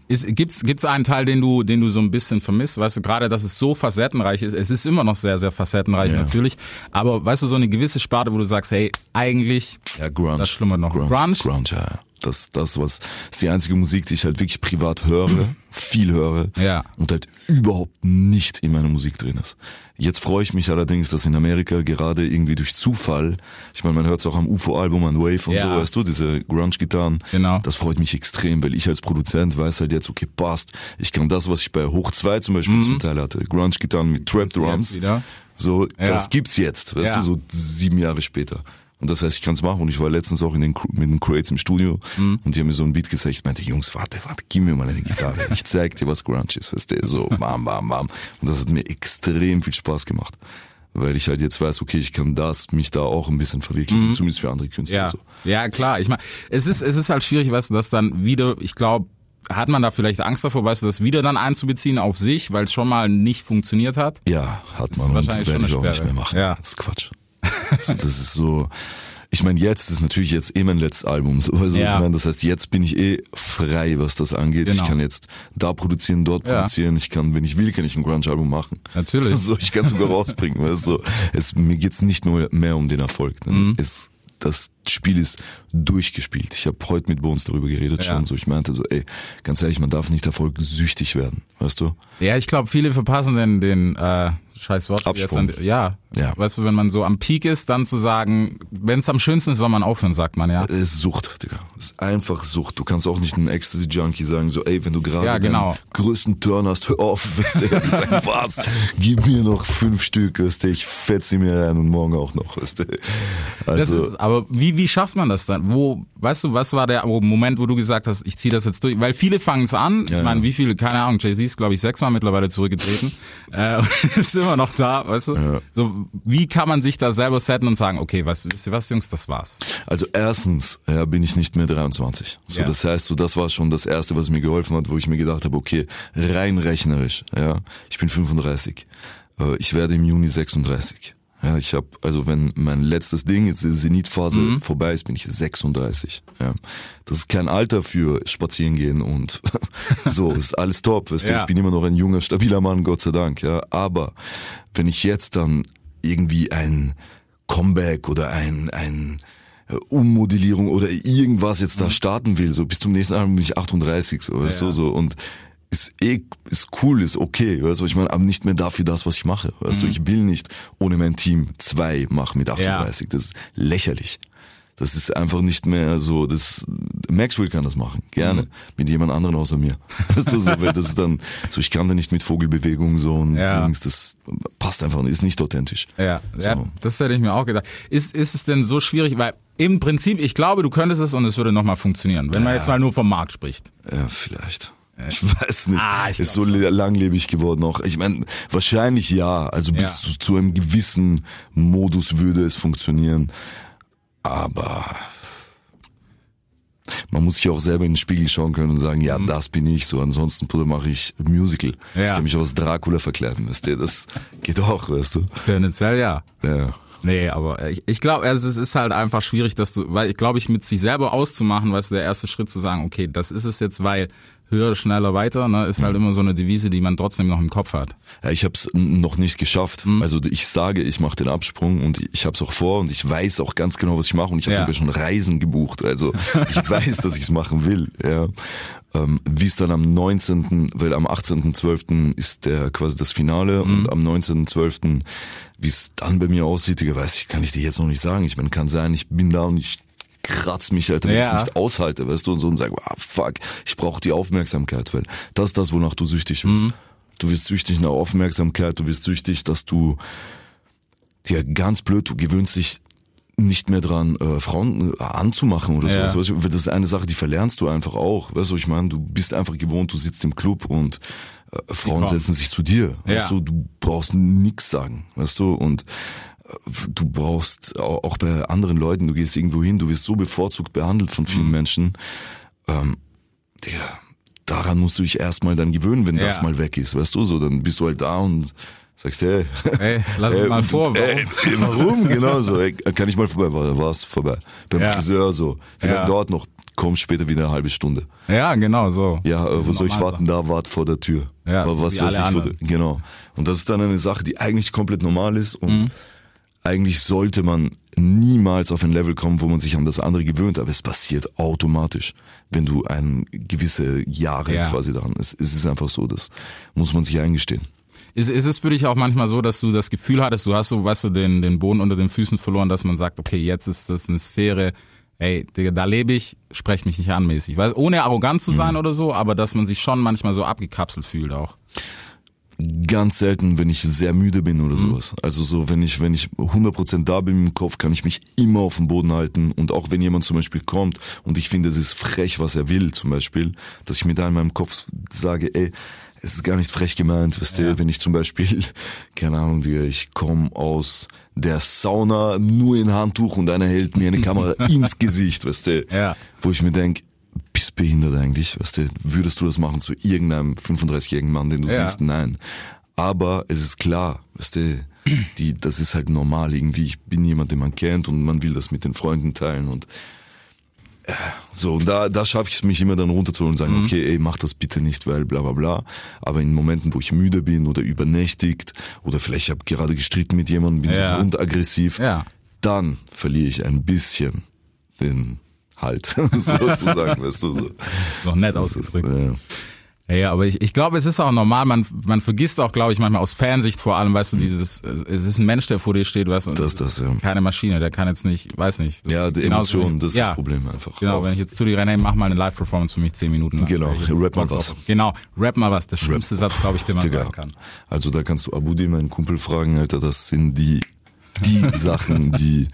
Gibt's, gibt's einen Teil, den du, den du so ein bisschen vermisst? Weißt du, gerade, dass es so facettenreich ist. Es ist immer noch sehr, sehr facettenreich Ja. natürlich. Aber weißt du, so eine gewisse Sparte, wo du sagst, hey, eigentlich, Ja, Grunge. Das schlummert noch. Grunge, Grunge? Grunge, ja. Ja. Das, was, ist die einzige Musik, die ich halt wirklich privat höre, viel höre. Ja. Und halt überhaupt nicht in meiner Musik drin ist. Jetzt freue ich mich allerdings, dass in Amerika gerade irgendwie durch Zufall, ich meine, man hört es auch am UFO-Album, an Wave und Ja. so, weißt du, diese Grunge-Gitarren. Genau. Das freut mich extrem, weil ich als Produzent weiß halt jetzt, okay, passt. Ich kann das, was ich bei Hoch 2 zum Beispiel zum Teil hatte, Grunge-Gitarren mit Trap Jetzt Drums. wieder. So, Ja. das gibt's jetzt, weißt Ja. du, so sieben Jahre später. Und das heißt, ich kann's machen. Und ich war letztens auch in den, mit den Crates im Studio Mhm. und die haben mir so ein Beat gezeigt. Ich meinte, Jungs, warte, warte, gib mir mal eine Gitarre. Ich zeig dir, was Grunge ist, weißt du, so bam, bam, bam. Und das hat mir extrem viel Spaß gemacht. Weil ich halt jetzt weiß, okay, ich kann das, mich da auch ein bisschen verwirklichen, zumindest für andere Künstler. Mhm. Ja, So. ja klar. Ich meine, es ist, es ist halt schwierig, weißt du, dass dann wieder, ich glaube, hat man da vielleicht Angst davor, weißt du, das wieder dann einzubeziehen auf sich, weil es schon mal nicht funktioniert hat? Ja, hat ist man und wahrscheinlich werde ich auch nicht mehr machen. Ja. Das ist Quatsch. Also das ist so. Ich meine, jetzt ist natürlich jetzt eh mein letztes Album. So, also Ja. ich meine, das heißt, jetzt bin ich eh frei, was das angeht. Genau. Ich kann jetzt da produzieren, dort Ja. produzieren. Ich kann, wenn ich will, kann ich ein Grunge-Album machen. Natürlich. So, ich kann es sogar rausbringen. Weißt du? es, mir geht's nicht nur mehr um den Erfolg. Ne? Mhm. Es, das Spiel ist durchgespielt. Ich habe heute mit Bones darüber geredet Ja. schon. So, ich meinte so, ey, ganz ehrlich, man darf nicht erfolgssüchtig werden. Weißt du? Ja, ich glaube, viele verpassen den, den äh, scheiß Wort Absprung. jetzt an, ja. Ja. Weißt du, wenn man so am Peak ist, dann zu sagen, wenn es am schönsten ist, soll man aufhören, sagt man, ja. Es ist Sucht, Digga. Es ist einfach Sucht. Du kannst auch nicht ein Ecstasy-Junkie sagen, so, ey, wenn du gerade Ja, genau. größten Turn hast, hör auf, du, und sagen, was? Gib mir noch fünf Stück, weißt du, ich fetz sie mir rein und morgen auch noch, du. Das Also, ist, aber wie, wie schafft man das dann? Wo, weißt du, was war der Moment, wo du gesagt hast, ich ziehe das jetzt durch? Weil viele fangen es an. Ja, ich meine, wie viele, keine Ahnung, Jay-Z ist, glaube ich, sechsmal mittlerweile zurückgetreten. äh, ist immer noch da, weißt du? Ja. So, wie kann man sich da selber setten und sagen, okay, was, wisst ihr was, Jungs, das war's. also erstens, ja, bin ich nicht mehr 23. So, Ja. das heißt, so, das war schon das erste, was mir geholfen hat, wo ich mir gedacht habe, okay, rein rechnerisch, ja, ich bin 35. Äh, Ich werde im Juni 36. Ja, ich habe, also wenn mein letztes Ding, jetzt die Zenitphase Mhm. vorbei ist, bin ich 36. Ja. Das ist kein Alter für spazieren gehen und so, ist alles top. Weißt du? Ja. Ich bin immer noch ein junger, stabiler Mann, Gott sei Dank. Ja. Aber wenn ich jetzt dann irgendwie ein Comeback oder ein, ein äh, Ummodellierung oder irgendwas jetzt da starten will, so bis zum nächsten Album bin ich 38, so, weißt Ja. du, so, und ist eh, ist cool, ist okay, weißt du, was ich meine, aber nicht mehr dafür das, was ich mache, weißt du, ich will nicht ohne mein Team zwei machen mit 38, das ist lächerlich. Das ist einfach nicht mehr so, das, Maxwell kann das machen, gerne, mit jemand anderen außer mir. Weißt du, so, weil das ist dann, so, ich kann da nicht mit Vogelbewegungen so und Ja. Dings, das passt einfach ist nicht authentisch. Ja, So. ja, das hätte ich mir auch gedacht. Ist, ist es denn so schwierig, weil im Prinzip, ich glaube, du könntest es und es würde nochmal funktionieren, wenn man Ja. jetzt mal nur vom Markt spricht. Ja, vielleicht. Ich weiß nicht. Ah, ich ist so langlebig geworden auch. Ich meine, wahrscheinlich ja. Also bis Ja. zu, zu einem gewissen Modus würde es funktionieren. Aber man muss sich auch selber in den Spiegel schauen können und sagen, ja, das bin ich. So, ansonsten Bruder, mache ich Musical. Ich Mhm. Ja. kann mich als Dracula verkleiden, weißt du? Das geht auch, weißt du? Tendenziell ja. Ja. Nee, aber ich, ich glaube, also es ist halt einfach schwierig, dass du, weil ich glaube, ich mit sich selber auszumachen, weißt du, der erste Schritt zu sagen, okay, das ist es jetzt, weil höher, schneller, weiter, ne, ist halt immer so eine Devise, die man trotzdem noch im Kopf hat. Ja, ich habe es noch nicht geschafft. Mhm. Also ich sage, ich mache den Absprung und ich habe es auch vor und ich weiß auch ganz genau, was ich mache und ich habe Ja. sogar schon Reisen gebucht. Also ich weiß, dass ich es machen will. Ja. Ähm, Wie es dann am 19., weil am 18.12. ist der quasi das Finale Mhm. und am 19.12. wie es dann bei mir aussieht, Digga, weiß ich, kann ich dir jetzt noch nicht sagen. Ich meine, kann sein, ich bin da und ich kratz mich halt, wenn ich Ja. es nicht aushalte, weißt du, und so und sage, ah, fuck, ich brauche die Aufmerksamkeit, weil das ist das, wonach du süchtig wirst. Mhm. Du wirst süchtig nach Aufmerksamkeit, du wirst süchtig, dass du, ja, ganz blöd, du gewöhnst dich nicht mehr dran, äh, Frauen äh, anzumachen oder Ja. sowas. Weißt du, das ist eine Sache, die verlernst du einfach auch. Weißt du, ich meine, du bist einfach gewohnt, du sitzt im Club und äh, Frauen setzen sich zu dir. Weißt Ja. du, du brauchst nix sagen, weißt du, und du brauchst au- auch bei anderen Leuten, du gehst irgendwo hin, du wirst so bevorzugt behandelt von Mhm. vielen Menschen. Ähm, ja, daran musst du dich erstmal dann gewöhnen, wenn das Ja. mal weg ist, weißt du, so, dann bist du halt da und sagst, hey, Ey, lass uns Ey, mal vor, warum? Ey, warum? Genau so. Ey, kann ich mal vorbei? War war's vorbei. Beim Ja. Friseur so. Wie Ja. dauert noch? Komm später wieder eine halbe Stunde. Ja, genau, so. Ja, äh, Das wo soll ich warten? Da, wart vor der Tür. Ja, Aber was weiß ich vor der. Genau. Und das ist dann eine Sache, die eigentlich komplett normal ist und Mhm. Eigentlich sollte man niemals auf ein Level kommen, wo man sich an das andere gewöhnt, aber es passiert automatisch, wenn du ein gewisse Jahre Ja. quasi daran. Es, es ist einfach so, das muss man sich eingestehen. Ist, ist es für dich auch manchmal so, dass du das Gefühl hattest, du hast so, weißt du, den, den Boden unter den Füßen verloren, dass man sagt, okay, jetzt ist das eine Sphäre, ey, Digga, da lebe ich, sprech mich nicht an mäßig. Weißt, ohne arrogant zu Mhm. sein oder so, aber dass man sich schon manchmal so abgekapselt fühlt auch. Ganz selten, wenn ich sehr müde bin Mhm. oder sowas. Also so, wenn ich, wenn ich 100% da bin im Kopf, kann ich mich immer auf dem Boden halten. Und auch wenn jemand zum Beispiel kommt und ich finde, es ist frech, was er will, zum Beispiel, dass ich mir da in meinem Kopf sage, ey, es ist gar nicht frech gemeint, weißt du, wenn ich zum Beispiel, keine Ahnung, ich komme aus der Sauna nur in Handtuch und einer hält mir eine Kamera ins Gesicht, weißt du, Ja. wo ich mir denk, bist behindert eigentlich, weißt du, würdest du das machen zu irgendeinem 35-jährigen Mann, den du Ja. siehst? Nein. Aber es ist klar, weißt du, die, das ist halt normal irgendwie. Ich bin jemand, den man kennt und man will das mit den Freunden teilen und äh, so, und da, da schaffe ich es mich immer dann runterzuholen und sagen, Mhm. okay, ey, mach das bitte nicht, weil bla bla bla. Aber in Momenten, wo ich müde bin oder übernächtigt oder vielleicht habe gerade gestritten mit jemandem, bin Ja. so grundaggressiv, Ja. dann verliere ich ein bisschen den Halt, sozusagen, weißt du, so. Noch nett Das ist, ausgedrückt. ja. Ja, ja, aber ich, ich glaube, es ist auch normal, man, man vergisst auch, glaube ich, manchmal aus Fansicht vor allem, weißt du, dieses, es ist ein Mensch, der vor dir steht, weißt du, und Das- das, ist ja. keine Maschine, der kann jetzt nicht, weiß nicht. Ja, ist die Emotionen, das ist ja, das Problem einfach. Genau, wenn ich jetzt zu dir renne, hey, mach mal eine Live-Performance für mich, zehn Minuten. Genau, rap mal was. Genau, rap mal was, der schlimmste Satz, glaube ich, den man Digga. sagen kann. Also da kannst du Abudi, meinen Kumpel, fragen, Alter, das sind die, die Sachen, die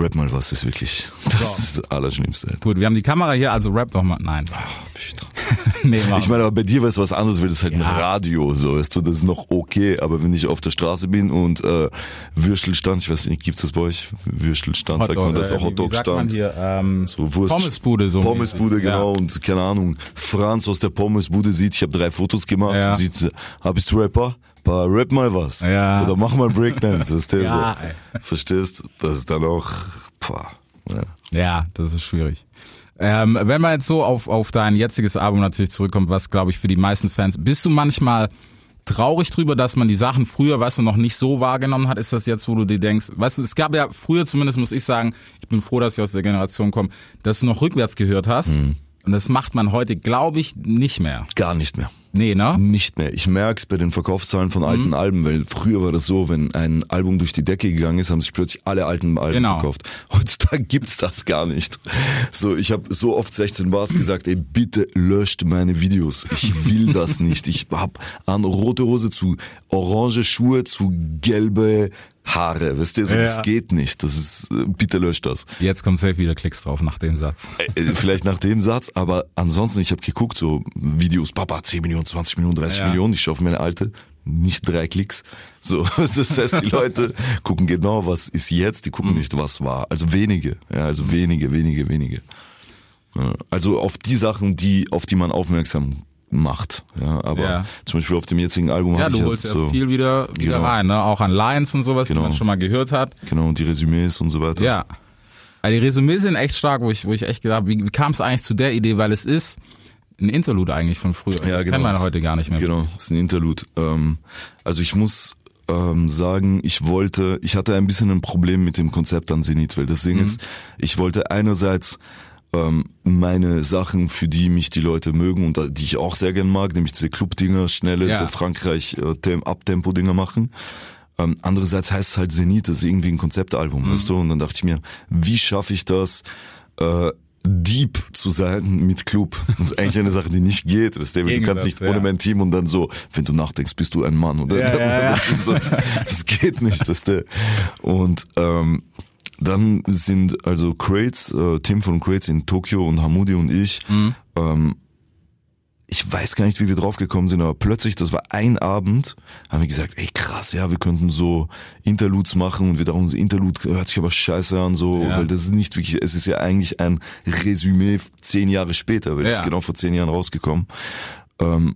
Rap mal was ist wirklich. Das ist das Allerschlimmste. Gut, wir haben die Kamera hier, also rap doch mal. Nein. nee, mach Ich meine, aber bei dir weißt du was anderes, weil das ist halt ein Ja. Radio, so, weißt du, das ist noch okay, aber wenn ich auf der Straße bin und äh, Würstelstand, ich weiß nicht, gibt es bei euch Würstelstand, sagt man das, äh, auch man Hotdog-Stand. ähm, So Wurst, Pommesbude so. Pommesbude, mäßig. genau. Ja. Und keine Ahnung, Franz aus der Pommesbude sieht, ich habe drei Fotos gemacht Ja. und sieht, bist du Rapper? Pa, rap mal was. Ja. Oder mach mal Breakdance, weißt du? Ja, so. Verstehst? Das ist dann auch, pah, ja. Ja, das ist schwierig. Ähm, wenn man jetzt so auf, auf dein jetziges Album natürlich zurückkommt, was glaube ich für die meisten Fans, bist du manchmal traurig drüber, dass man die Sachen früher, weißt du, noch nicht so wahrgenommen hat? Ist das jetzt, wo du dir denkst, weißt du, es gab ja früher zumindest, muss ich sagen, ich bin froh, dass ich aus der Generation komme, dass du noch rückwärts gehört hast. Mhm. Und das macht man heute, glaube ich, nicht mehr. Gar nicht mehr. Nee, ne? Nicht mehr. Ich merk's bei den Verkaufszahlen von Mhm. alten Alben, weil früher war das so, wenn ein Album durch die Decke gegangen ist, haben sich plötzlich alle alten Alben Genau. verkauft. Heutzutage gibt's das gar nicht. So, ich habe so oft 16 Bars gesagt, ey, bitte löscht meine Videos. Ich will das nicht. Ich hab an rote Hose zu orange Schuhe zu gelbe Haare. Weißt du, so, Ja. das geht nicht. Das ist, äh, bitte löscht das. Jetzt kommt safe wieder Klicks drauf nach dem Satz. Äh, Vielleicht nach dem Satz, aber ansonsten, ich habe geguckt, so Videos, Papa, 10 Millionen, 20 Millionen, 30 Ja. Millionen, ich schaue auf meine alte, nicht drei Klicks. So, das heißt, die Leute gucken genau, was ist jetzt, die Mhm. gucken nicht, was war. Also wenige, ja, also wenige, wenige, wenige. Ja, Also auf die Sachen, die, auf die man aufmerksam macht. Ja, aber Ja. zum Beispiel auf dem jetzigen Album Ja, habe ich du holst jetzt ja so, viel wieder, wieder Genau. rein, ne? Auch an Lines und sowas, Genau. die man schon mal gehört hat. genau, und die Resümees und so weiter. Ja. Also die Resümees sind echt stark, wo ich, wo ich echt gedacht habe, wie, wie kam es eigentlich zu der Idee, weil es ist ein Interlude eigentlich von früher. Ja, das genau. kennt man heute gar nicht mehr. Genau, das ist ein Interlude. Ähm, also ich muss ähm, sagen, ich wollte, ich hatte ein bisschen ein Problem mit dem Konzept an Zenit, weil das Ding Mhm. ist, ich wollte einerseits ähm, meine Sachen, für die mich die Leute mögen und die ich auch sehr gern mag, nämlich diese Club-Dinger, schnelle, Ja. so Frankreich äh, machen. Ähm, andererseits heißt es halt Zenit, das ist irgendwie ein Konzeptalbum, Mhm. weißt du? Und dann dachte ich mir, wie schaffe ich das, äh, Deep zu sein mit Club? Das ist eigentlich eine Sache, die nicht geht, weißt du? Weil Du kannst nicht ja. ohne mein Team und dann so, wenn du nachdenkst, bist du ein Mann, oder? Ja. Das, so, das geht nicht, weißt du? Und ähm, dann sind also Crates, äh, Tim von Crates in Tokio und Hamudi und ich, Mhm. ähm, ich weiß gar nicht, wie wir draufgekommen sind, aber plötzlich, das war ein Abend, haben wir gesagt, ey krass, ja, wir könnten so Interludes machen und wir dachten, Interlude hört sich aber scheiße an, so, Ja. weil das ist nicht wirklich, es ist ja eigentlich ein Resümee zehn Jahre später, weil es Ja. ist genau vor zehn Jahren rausgekommen. Ähm,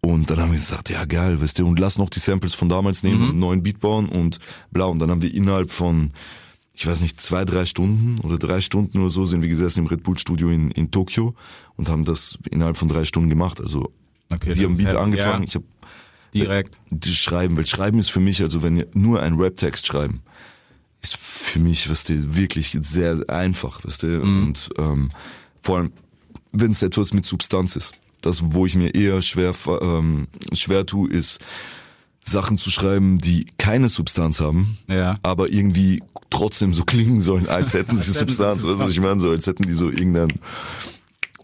und dann haben wir gesagt, ja geil, weißt du, und lass noch die Samples von damals nehmen und einen neuen Beat bauen und bla. Und dann haben wir innerhalb von, ich weiß nicht, zwei, drei Stunden oder drei Stunden oder so sind wir gesessen im Red Bull Studio in, in Tokio und haben das innerhalb von drei Stunden gemacht. Also Okay, die haben Beat heftig, angefangen, ja. ich habe Direkt. das Schreiben, weil Schreiben ist für mich, also wenn ihr nur einen Rap-Text schreiben, ist für mich, weißt du, wirklich sehr einfach, weißt du, Mhm. und ähm, vor allem, wenn es etwas mit Substanz ist. Das, wo ich mir eher schwer, ähm, schwer tue, ist Sachen zu schreiben, die keine Substanz haben, Ja. aber irgendwie trotzdem so klingen sollen, als hätten sie Substanz. Weißt du, was ich meine? So, als hätten die so irgendein,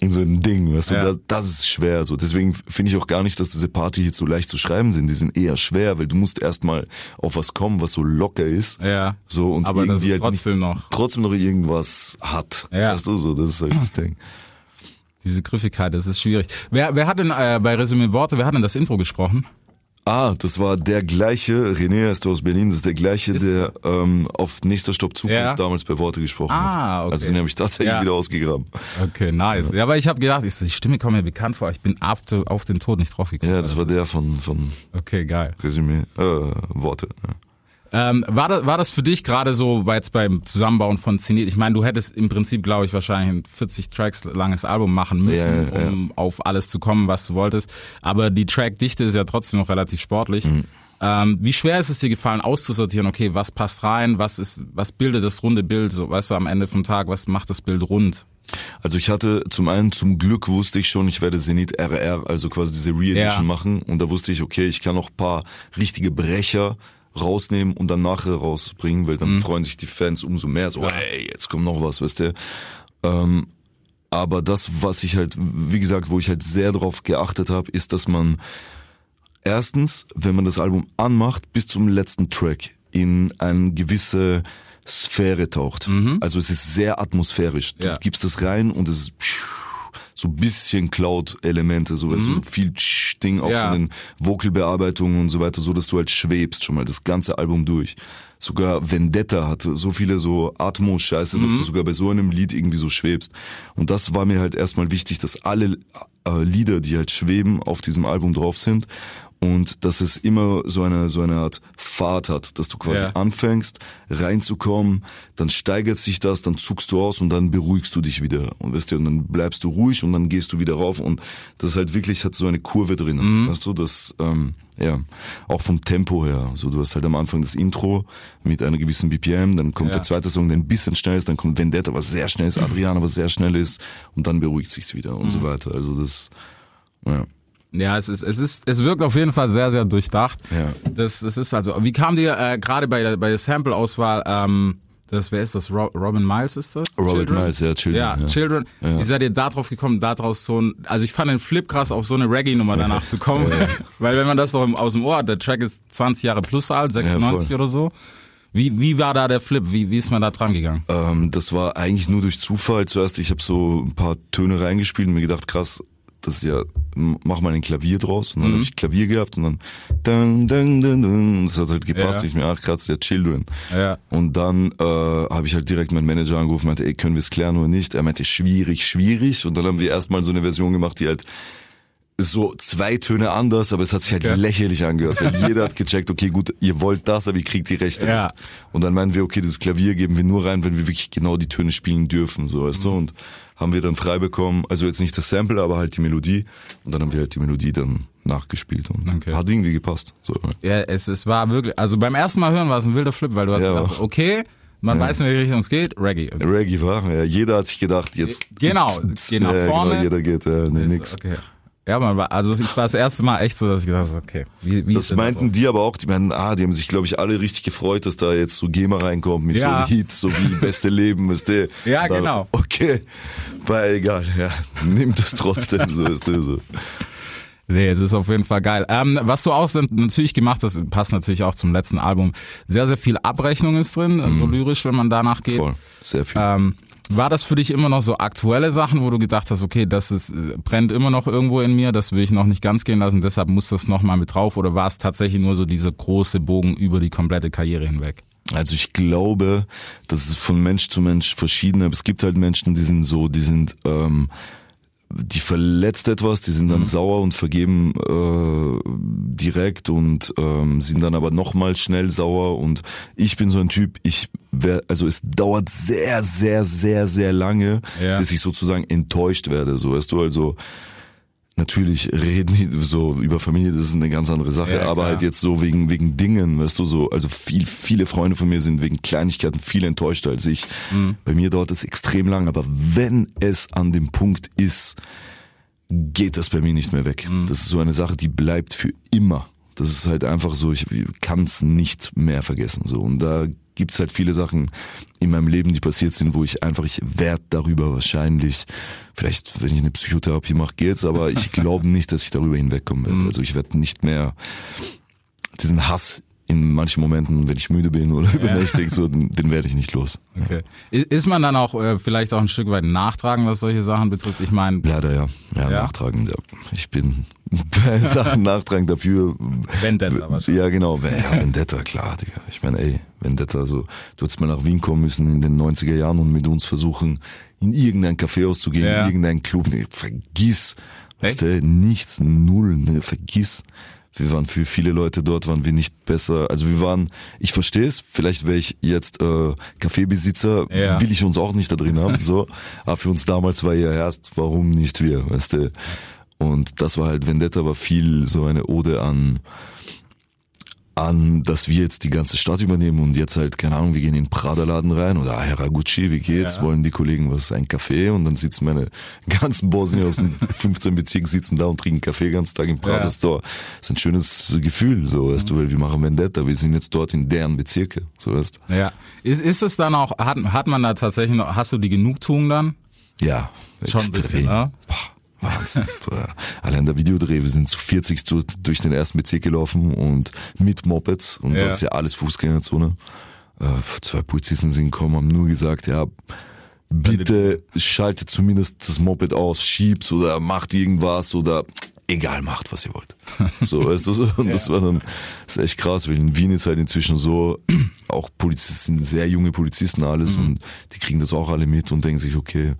irgend so ein Ding, weißt du, Ja. das, das ist schwer. So, deswegen finde ich auch gar nicht, dass diese Party-Hits so leicht zu schreiben sind. Die sind eher schwer, weil du musst erstmal auf was kommen, was so locker ist. Ja. So und Aber irgendwie halt trotzdem nicht, noch. trotzdem noch irgendwas hat. Ja. Weißt du, so, das ist halt das Ding. Diese Griffigkeit, das ist schwierig. Wer, wer hat denn äh, bei Resümee Worte, wer hat denn das Intro gesprochen? Ah, das war der gleiche, René ist aus Berlin, das ist der gleiche, Ist- der ähm, auf nächster Stopp Zukunft Ja. damals bei Worte gesprochen Ah, hat. okay. Also den habe ich tatsächlich Ja. wieder ausgegraben. Okay, nice. Ja, aber ich habe gedacht, ich, die Stimme kommt mir bekannt vor. Ich bin auf, auf den Tod nicht drauf gekommen. Ja, das war der von, von Okay, geil. Resümee, äh, Worte. Ja. Ähm, war, das, war das für dich gerade so bei jetzt beim Zusammenbauen von Zenit? Ich meine, du hättest im Prinzip, glaube ich, wahrscheinlich ein 40 Tracks langes Album machen müssen, Ja, ja, ja. um auf alles zu kommen, was du wolltest. Aber die Trackdichte ist ja trotzdem noch relativ sportlich. Mhm. Ähm, wie schwer ist es dir gefallen, auszusortieren, okay, was passt rein, was ist, was bildet das runde Bild, so, weißt du, am Ende vom Tag, was macht das Bild rund? Also ich hatte zum einen zum Glück wusste ich schon, ich werde Zenit RR, also quasi diese Re-Edition Ja. machen und da wusste ich, okay, ich kann noch ein paar richtige Brecher rausnehmen und dann nachher rausbringen, weil dann freuen sich die Fans umso mehr, so, hey, jetzt kommt noch was, weißt du. Ähm, aber das, was ich halt, wie gesagt, wo ich halt sehr drauf geachtet habe, ist, dass man erstens, wenn man das Album anmacht, bis zum letzten Track in eine gewisse Sphäre taucht. Also es ist sehr atmosphärisch. Du Ja. gibst das rein und es ist so ein bisschen Cloud-Elemente, so, weißt du, so viel Ding auch Ja. von den Vocalbearbeitungen und so weiter, so dass du halt schwebst schon mal das ganze Album durch. Sogar Vendetta hatte so viele so Atmo-Scheiße, dass du sogar bei so einem Lied irgendwie so schwebst. Und das war mir halt erstmal wichtig, dass alle äh, Lieder, die halt schweben, auf diesem Album drauf sind. Und dass es immer so eine, so eine Art Fahrt hat, dass du quasi Ja. anfängst, reinzukommen, dann steigert sich das, dann zuckst du aus und dann beruhigst du dich wieder. Und weißt du, und dann bleibst du ruhig und dann gehst du wieder rauf und das halt wirklich hat so eine Kurve drin. Mhm. Weißt du, das, ähm, ja, auch vom Tempo her. So, du hast halt am Anfang das Intro mit einer gewissen BPM, dann kommt Ja. der zweite Song, der ein bisschen schnell ist, dann kommt Vendetta, was sehr schnell ist, Adriana, was sehr schnell ist, und dann beruhigt sich's wieder und Mhm. so weiter. Also das, ja. Ja, es ist, es ist, es wirkt auf jeden Fall sehr, sehr durchdacht. Ja. Das, das ist also, wie kam dir äh, gerade bei der, bei der Sample-Auswahl, ähm, das, wer ist das? Ro Robin Miles ist das? Robert Miles, ja, Children, Ja, ja. Children. Ja. Wie seid ihr da drauf gekommen, da draus so ein, also ich fand den Flip krass, auf so eine Reggae-Nummer danach zu kommen. Weil wenn man das doch aus dem Ohr hat, der Track ist 20 Jahre plus alt, 96 voll. oder so. Wie, wie war da der Flip? Wie, wie ist man da dran gegangen? Ähm, das war eigentlich nur durch Zufall. Zuerst, ich habe so ein paar Töne reingespielt und mir gedacht, krass, das ist ja, mach mal ein Klavier draus. Und dann hab ich Klavier gehabt und dann dun, dun, dun, dun. das hat halt gepasst. Ja. Ich mir, ach krass, der Children. Ja. Und dann äh, habe ich halt direkt meinen Manager angerufen, meinte, ey, können wir es klären oder nicht? Er meinte, schwierig, schwierig. Und dann haben wir erstmal so eine Version gemacht, die halt so zwei Töne anders, aber es hat sich halt Okay. lächerlich angehört, weil jeder hat gecheckt, okay, gut, ihr wollt das, aber ihr kriegt die Rechte Ja. nicht. Und dann meinen wir, okay, das Klavier geben wir nur rein, wenn wir wirklich genau die Töne spielen dürfen, so weißt du. Mhm. Und haben wir dann frei bekommen, also jetzt nicht das Sample, aber halt die Melodie. Und dann haben wir halt die Melodie dann nachgespielt und Okay. hat irgendwie gepasst. So. Ja, es, es war wirklich, also beim ersten Mal hören war es ein wilder Flip, weil du hast Ja. gedacht, okay, man weiß in welche Richtung es geht, Reggae. Reggae war, ja, jeder hat sich gedacht, jetzt Genau, geh nach ja, vorne. Genau, jeder geht, ja, nee, nix. Okay. Ja, man war, also ich war das erste Mal echt so, dass ich gedacht habe, okay, wie, wie Das meinten drauf? die aber auch, die meinten, ah, die haben sich, glaube ich, alle richtig gefreut, dass da jetzt so GEMA reinkommt mit so Ja. einem Hit, so wie Beste Leben, ist der. Ja, genau. Okay, war egal, ja, nimmt es trotzdem, so ist der so. Nee, es ist auf jeden Fall geil. Ähm, was du auch sind, natürlich gemacht hast, passt natürlich auch zum letzten Album. Sehr, sehr viel Abrechnung ist drin, so lyrisch, wenn man danach geht. Mhm. Voll, sehr viel. Ähm, war das für dich immer noch so aktuelle Sachen, wo du gedacht hast, okay, das ist, äh, brennt immer noch irgendwo in mir, das will ich noch nicht ganz gehen lassen, deshalb muss das nochmal mit drauf? Oder war es tatsächlich nur so dieser große Bogen über die komplette Karriere hinweg? Also ich glaube, das ist von Mensch zu Mensch verschieden, aber es gibt halt Menschen, die sind so, die sind, ähm, die verletzt etwas, die sind dann sauer und vergeben äh, direkt und ähm, sind dann aber nochmal schnell sauer und ich bin so ein Typ, ich wär, also es dauert sehr, sehr, sehr, sehr lange, Ja. bis ich sozusagen enttäuscht werde, so weißt du, also Natürlich reden die so über Familie, das ist eine ganz andere Sache, Ja, aber halt jetzt so wegen wegen Dingen, weißt du so, also viel viele Freunde von mir sind wegen Kleinigkeiten viel enttäuschter als ich. Mhm. Bei mir dauert es extrem lang, aber wenn es an dem Punkt ist, geht das bei mir nicht mehr weg. Mhm. Das ist so eine Sache, die bleibt für immer. Das ist halt einfach so, ich kann es nicht mehr vergessen so und da gibt's halt viele Sachen in meinem Leben, die passiert sind, wo ich einfach, ich werde darüber wahrscheinlich, vielleicht wenn ich eine Psychotherapie mache, geht's, aber ich glaube nicht, dass ich darüber hinwegkommen werde. Also ich werde nicht mehr diesen Hass in manchen Momenten, wenn ich müde bin oder übernächtig, so, den, den werde ich nicht los. Okay. Ist man dann auch äh, vielleicht auch ein Stück weit nachtragen, was solche Sachen betrifft? Ich meine, Leider ja. Ja, Ja? nachtragend, ja. Ich bin bei Sachen nachtragend dafür. Vendetta wahrscheinlich. Ja, genau. Ja, Vendetta, klar, Digga. Ich meine, ey, Vendetta, so, du hättest mal nach Wien kommen müssen in den 90er Jahren und mit uns versuchen, in irgendein Café auszugehen, Ja. in irgendein Club. Nee, vergiss. Weißt du, nichts, null, ne, vergiss. Wir waren für viele Leute dort, waren wir nicht besser. Also wir waren, ich verstehe es, vielleicht wäre ich jetzt äh, Kaffeebesitzer, Ja. will ich uns auch nicht da drin haben. So. Aber für uns damals war ja erst, warum nicht wir, weißt du? Und das war halt, Vendetta war viel so eine Ode an, an, dass wir jetzt die ganze Stadt übernehmen und jetzt halt, keine Ahnung, wir gehen in den Prada-Laden rein oder Haraguchi, wie geht's? Ja. Wollen die Kollegen was, ein Kaffee? Und dann sitzen meine ganzen Bosnier aus den 15 Bezirken sitzen da und trinken Kaffee den ganzen Tag im Prada Ja. Das ist ein schönes Gefühl, so, weißt du, weil wir machen Vendetta, wir sind jetzt dort in deren Bezirke, so weißt ja. Ist, ist es dann auch, hat, hat man da tatsächlich noch, hast du die Genugtuung dann? Ja, Schon ein bisschen, ne? Boah, Wahnsinn. Allein der Videodreh, wir sind zu 40 zu, durch den ersten Bezirk gelaufen und mit Mopeds und Ja. dort ist ja alles Fußgängerzone. Äh, zwei Polizisten sind gekommen, haben nur gesagt, ja, bitte schaltet zumindest das Moped aus, schiebt's oder macht irgendwas oder egal, macht was ihr wollt. So, weißt du, so. und das war dann, das ist echt krass, weil in Wien ist halt inzwischen so, auch Polizisten sind sehr junge Polizisten alles und die kriegen das auch alle mit und denken sich, okay,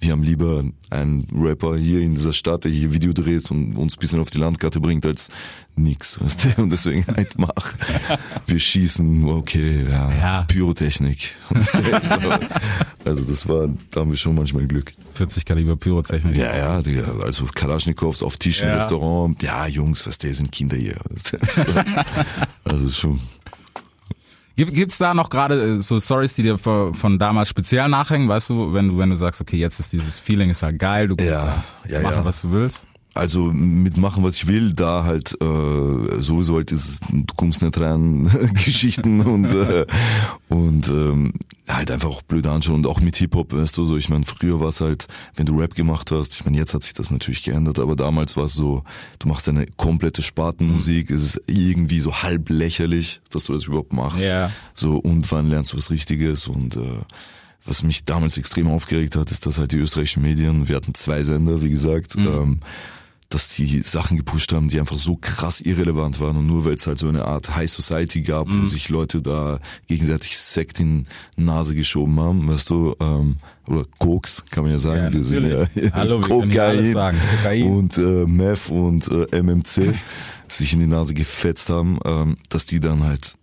wir haben lieber einen Rapper hier in dieser Stadt, der hier Video dreht und uns ein bisschen auf die Landkarte bringt, als nix. Weißt du? Und deswegen halt mach. Wir schießen, okay, ja, Ja. Pyrotechnik. Weißt du? Also das war, da haben wir schon manchmal Glück. 40 Kaliber Pyrotechnik. Ja, ja, also Kalaschnikows auf Tisch im Ja. Restaurant. Ja, Jungs, was der sind Kinder hier. Also schon. Gibt, gibt's da noch gerade äh, so Stories, die dir von, damals speziell nachhängen? Weißt du, wenn du, wenn du sagst, okay, jetzt ist dieses Feeling ist halt geil, du kannst Ja, ja, machen, ja. was du willst. Also mitmachen, was ich will, da halt äh, sowieso halt ist, du kommst nicht rein, Geschichten und äh, und ähm, halt einfach auch blöd anschauen und auch mit Hip-Hop, weißt du, so ich meine, früher war es halt, wenn du Rap gemacht hast, ich meine, jetzt hat sich das natürlich geändert, aber damals war es so, du machst eine komplette Spartenmusik, es ist irgendwie so halb lächerlich, dass du das überhaupt machst. Ja. So, und wann lernst du was Richtiges und äh, was mich damals extrem aufgeregt hat, ist, dass halt die österreichischen Medien, wir hatten zwei Sender, wie gesagt, ähm, dass die Sachen gepusht haben, die einfach so krass irrelevant waren und nur weil es halt so eine Art High Society gab, wo sich Leute da gegenseitig Sekt in die Nase geschoben haben, weißt du, ähm, oder Koks, kann man ja sagen. Ja, wir sind ja Hallo, sagen. Kokain. und äh, Meth und äh, MMC sich in die Nase gefetzt haben, ähm, dass die dann halt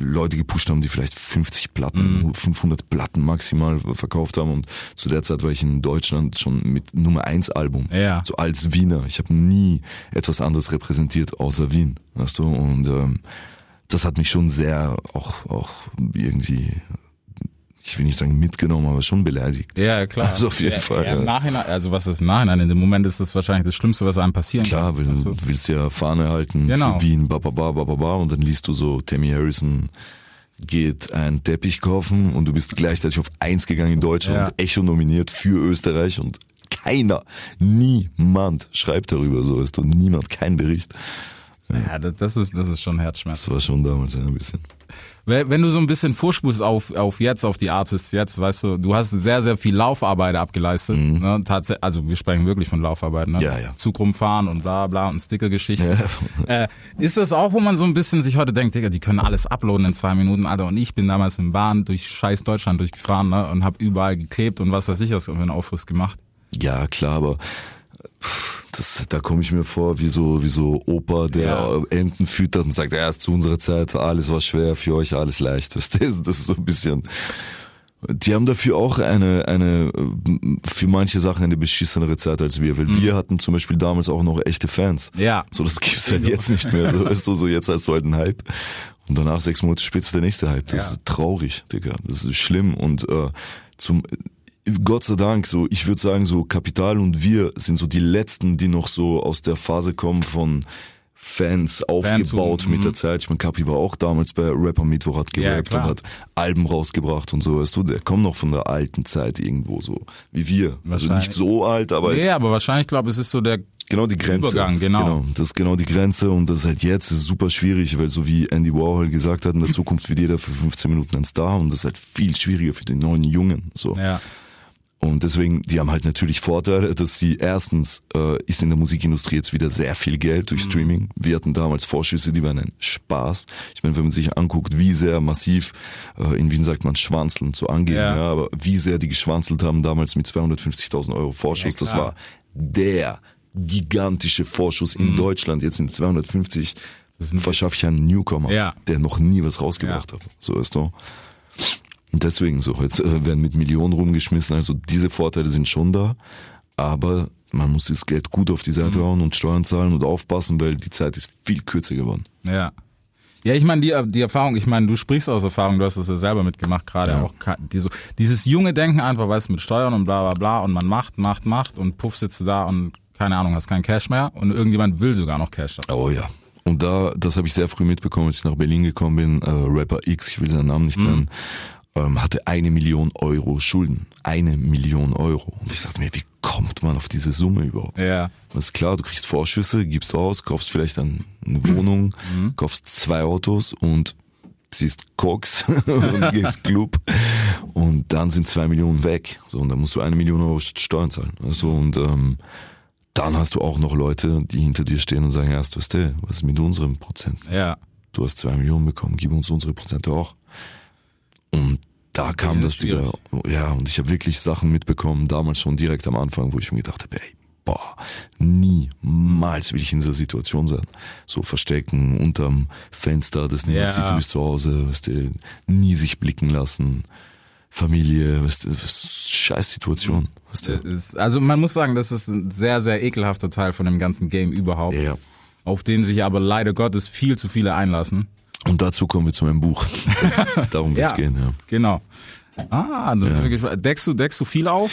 Leute gepusht haben, die vielleicht 50 Platten, 500 Platten maximal verkauft haben und zu der Zeit war ich in Deutschland schon mit Nummer 1 Album, Ja. so als Wiener. Ich habe nie etwas anderes repräsentiert außer Wien, weißt du, und ähm, das hat mich schon sehr auch auch irgendwie ich will nicht sagen mitgenommen, aber schon beleidigt. Ja, klar. Also auf jeden ja, Fall, Ja, ja. Nachhinein, also was ist Nachhinein? In dem Moment ist das wahrscheinlich das Schlimmste, was einem passieren Klar, kann. weil weißt du willst ja Fahne halten Genau. für Wien, ba, ba, ba, ba, ba, ba, und dann liest du so, Tammy Harrison geht einen Teppich kaufen und du bist gleichzeitig auf eins gegangen in Deutschland Ja. und Echo nominiert für Österreich und keiner, niemand schreibt darüber, so ist und niemand, kein Bericht. Ja, das ist, das ist schon Herzschmerz. Das war schon damals ein bisschen. Wenn du so ein bisschen vorspulst auf, auf jetzt, auf die Artists jetzt, weißt du, du hast sehr, sehr viel Laufarbeit abgeleistet. Ne? Tatsächlich, also wir sprechen wirklich von Laufarbeit, ne? Mhm. Ja, ja. Zug rumfahren und bla bla und Stickergeschichten. Äh, ist das auch, wo man so ein bisschen sich heute denkt, Digga, die können alles uploaden in zwei Minuten, Alter. Und ich bin damals im Bahn durch scheiß Deutschland durchgefahren ne? und habe überall geklebt und was weiß ich, was für einen Aufriss gemacht. Ja, klar, aber das, da komme ich mir vor wie so, wie so Opa, der Ja. Enten füttert und sagt, ja, ist zu unserer Zeit, alles war schwer, für euch alles leicht. Weißt du, das ist so ein bisschen. Die haben dafür auch eine, eine, für manche Sachen eine beschissenere Zeit als wir, weil wir hatten zum Beispiel damals auch noch echte Fans. Mhm. Ja. So, das gibt's halt jetzt nicht mehr. So, weißt du, so jetzt hast du halt einen Hype. Und danach sechs Monate später ist der nächste Hype. Das Ja. ist traurig, Digga. Das ist schlimm. Und äh, zum Gott sei Dank, so ich würde sagen, so Kapital und wir sind so die letzten, die noch so aus der Phase kommen von Fans aufgebaut Fantum, mit mhm. der Zeit. Ich meine, Kapi war auch damals bei Rapper Mittwoch, hat Ja, gerappt klar. und hat Alben rausgebracht und so, weißt du, der kommt noch von der alten Zeit irgendwo so, wie wir. Also nicht so alt, aber Ja, aber wahrscheinlich, glaube ich, es ist so der Genau die Grenze. Übergang, genau. Das ist genau die Grenze und das ist halt jetzt ist super schwierig, weil so wie Andy Warhol gesagt hat, in der Zukunft wird jeder für 15 Minuten ein Star und das ist halt viel schwieriger für die neuen Jungen. So. Ja. Und deswegen, die haben halt natürlich Vorteile, dass sie erstens äh, ist in der Musikindustrie jetzt wieder sehr viel Geld Mhm. durch Streaming. Wir hatten damals Vorschüsse, die waren ein Spaß. Ich meine, wenn man sich anguckt, wie sehr massiv, äh, in Wien sagt man Schwanzeln zu angeben, Ja. ja. aber wie sehr die geschwanzelt haben damals mit 250.000 Euro Vorschuss, Ja, das war der gigantische Vorschuss Mhm. in Deutschland. Jetzt sind 250, verschaffe ich einen Newcomer, Ja. der noch nie was rausgebracht hat. So ist doch. Und deswegen so, jetzt äh, werden mit Millionen rumgeschmissen, also diese Vorteile sind schon da, aber man muss das Geld gut auf die Seite Mhm. hauen und Steuern zahlen und aufpassen, weil die Zeit ist viel kürzer geworden. Ja. Ja, ich meine, die, die Erfahrung, ich meine, du sprichst aus Erfahrung, du hast es ja selber mitgemacht, gerade Ja. auch ka- die, so, dieses junge Denken einfach, weißt du, mit Steuern und bla bla bla und man macht, macht, macht und puff sitzt du da und keine Ahnung, hast keinen Cash mehr und irgendjemand will sogar noch Cash. Oh ja. Und da, das habe ich sehr früh mitbekommen, als ich nach Berlin gekommen bin, äh, Rapper X, ich will seinen Namen nicht nennen, ähm, hatte eine Million Euro Schulden. Eine Million Euro. Und ich dachte mir, wie kommt man auf diese Summe überhaupt? Ja. Das ist klar, du kriegst Vorschüsse, gibst aus, kaufst vielleicht dann eine Wohnung, kaufst zwei Autos und ziehst Koks und gehst Club und dann sind zwei Millionen weg. So, und dann musst du eine Million Euro Steuern zahlen. Also, und ähm, dann hast du auch noch Leute, die hinter dir stehen und sagen, erst, was ist mit unserem Prozent? Ja. Du hast zwei Millionen bekommen, gib uns unsere Prozente auch. Und da kam das Digga. Ja, und ich habe wirklich Sachen mitbekommen, damals schon direkt am Anfang, wo ich mir gedacht habe, ey, boah, niemals will ich in dieser Situation sein. So verstecken unterm Fenster, das niemand Ja. sieht, du bist zu Hause, weißt du, nie sich blicken lassen. Familie, weißt du, scheiß Situation. Weißt du. Also man muss sagen, das ist ein sehr, sehr ekelhafter Teil von dem ganzen Game überhaupt, Ja. auf den sich aber leider Gottes viel zu viele einlassen. Und dazu kommen wir zu meinem Buch. Darum wird's gehen, ja. Genau. Ah, das gespannt. deckst du, deckst du viel auf?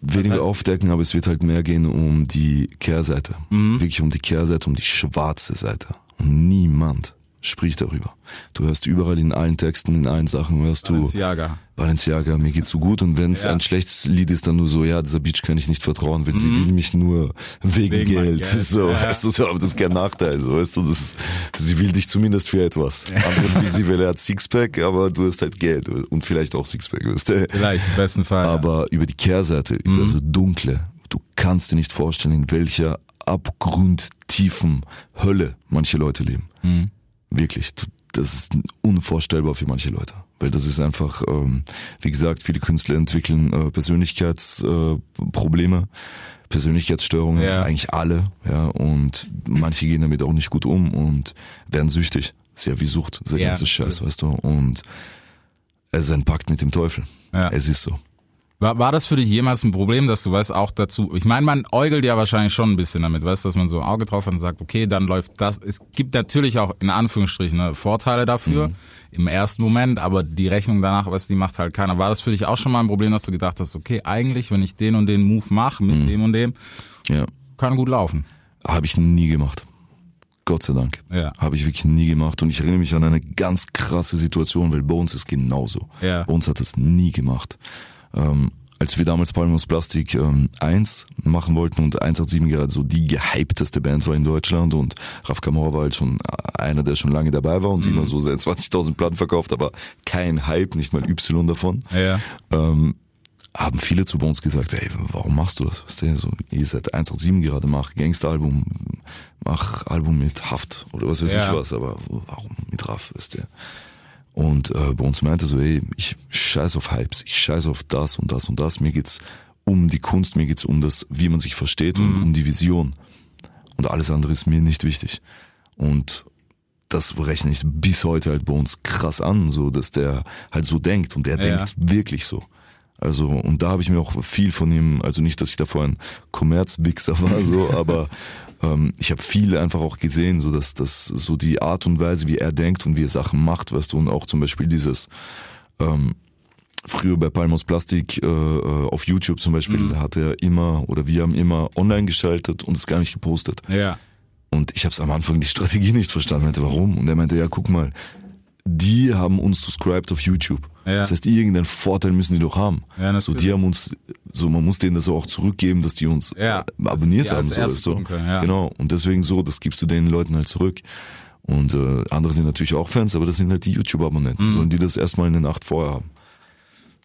Weniger heißt- aufdecken, aber es wird halt mehr gehen um die Kehrseite. Mhm. Wirklich um die Kehrseite, um die schwarze Seite. Und niemand spricht darüber. Du hörst überall in allen Texten, in allen Sachen, hörst du Balenciaga. Balenciaga, mir geht's so gut. Und wenn es Ja. ein schlechtes Lied ist, dann nur so, ja, dieser Bitch kann ich nicht vertrauen, weil sie will mich nur wegen, Mhm. Wegen Geld. Geld, So, ja. weißt du, so, aber das ist kein Nachteil, so, weißt du, das ist, sie will dich zumindest für etwas. Andere will sie, weil er hat Sixpack, aber du hast halt Geld und vielleicht auch Sixpack, weißt du. Vielleicht, im besten Fall. ja. Aber über die Kehrseite, über Mhm. so dunkle, du kannst dir nicht vorstellen, in welcher abgrundtiefen Hölle manche Leute leben. Mhm. Wirklich, das ist unvorstellbar für manche Leute. Weil das ist einfach, ähm, wie gesagt, viele Künstler entwickeln äh, Persönlichkeitsprobleme, äh, Persönlichkeitsstörungen, Ja. eigentlich alle, ja, und manche gehen damit auch nicht gut um und werden süchtig. Ja wie Sucht, dieser Ja. ganze Scheiß, weißt du, und es ist ein Pakt mit dem Teufel. Ja. Es ist so. War, war das für dich jemals ein Problem, dass du weißt auch dazu, ich meine, man äugelt ja wahrscheinlich schon ein bisschen damit, weißt, dass man so ein Auge drauf hat und sagt, okay, dann läuft das. Es gibt natürlich auch in Anführungsstrichen ne, Vorteile dafür im ersten Moment, aber die Rechnung danach, weißt, die macht halt keiner. War das für dich auch schon mal ein Problem, dass du gedacht hast, okay, eigentlich, wenn ich den und den Move mache mit dem und dem, Ja. kann gut laufen. Habe ich nie gemacht. Gott sei Dank. Ja. Habe ich wirklich nie gemacht. Und ich erinnere mich an eine ganz krasse Situation, weil bei uns ist genauso. Ja. Bei uns hat es nie gemacht. Ähm, als wir damals Palmus Plastik ähm, 1 machen wollten und 187 gerade so die gehypteste Band war in Deutschland und Raf Kamora war halt schon einer, der schon lange dabei war und Mhm. immer so seine 20.000 Platten verkauft, aber kein Hype, nicht mal Y davon Ja. ähm, haben viele zu uns gesagt, ey, warum machst du das? Weißt du, so, ihr seid 187 gerade, mach Gangster-Album, mach Album mit Haft oder was weiß Ja. ich was, aber warum mit Raff, weißt du? Und äh, bei uns meinte so, ey, ich scheiß auf Hypes, ich scheiß auf das und das und das, mir geht's um die Kunst, mir geht's um das, wie man sich versteht und um die Vision. Und alles andere ist mir nicht wichtig. Und das rechne ich bis heute halt bei uns krass an, so dass der halt so denkt und der Ja. denkt wirklich so. Also und da habe ich mir auch viel von ihm, also nicht, dass ich davor ein Kommerzwichser war, so, aber ähm, ich habe viel einfach auch gesehen, so dass das so die Art und Weise, wie er denkt und wie er Sachen macht, weißt du, und auch zum Beispiel dieses ähm, früher bei Palmos Plastik äh, äh, auf YouTube zum Beispiel hat er immer oder wir haben immer online geschaltet und es gar nicht gepostet. Ja. Und ich habe es am Anfang die Strategie nicht verstanden. Meinte, warum? Und er meinte, ja, guck mal, die haben uns subscribed auf YouTube. Ja. Das heißt, irgendeinen Vorteil müssen die doch haben. Ja, so, die haben uns, so man muss denen das auch zurückgeben, dass die uns Ja, äh, abonniert haben. So, gucken können. Genau. Und deswegen so, das gibst du den Leuten halt zurück. Und äh, andere sind natürlich auch Fans, aber das sind halt die YouTube-Abonnenten, Mhm. sollen die das erstmal in der Nacht vorher haben.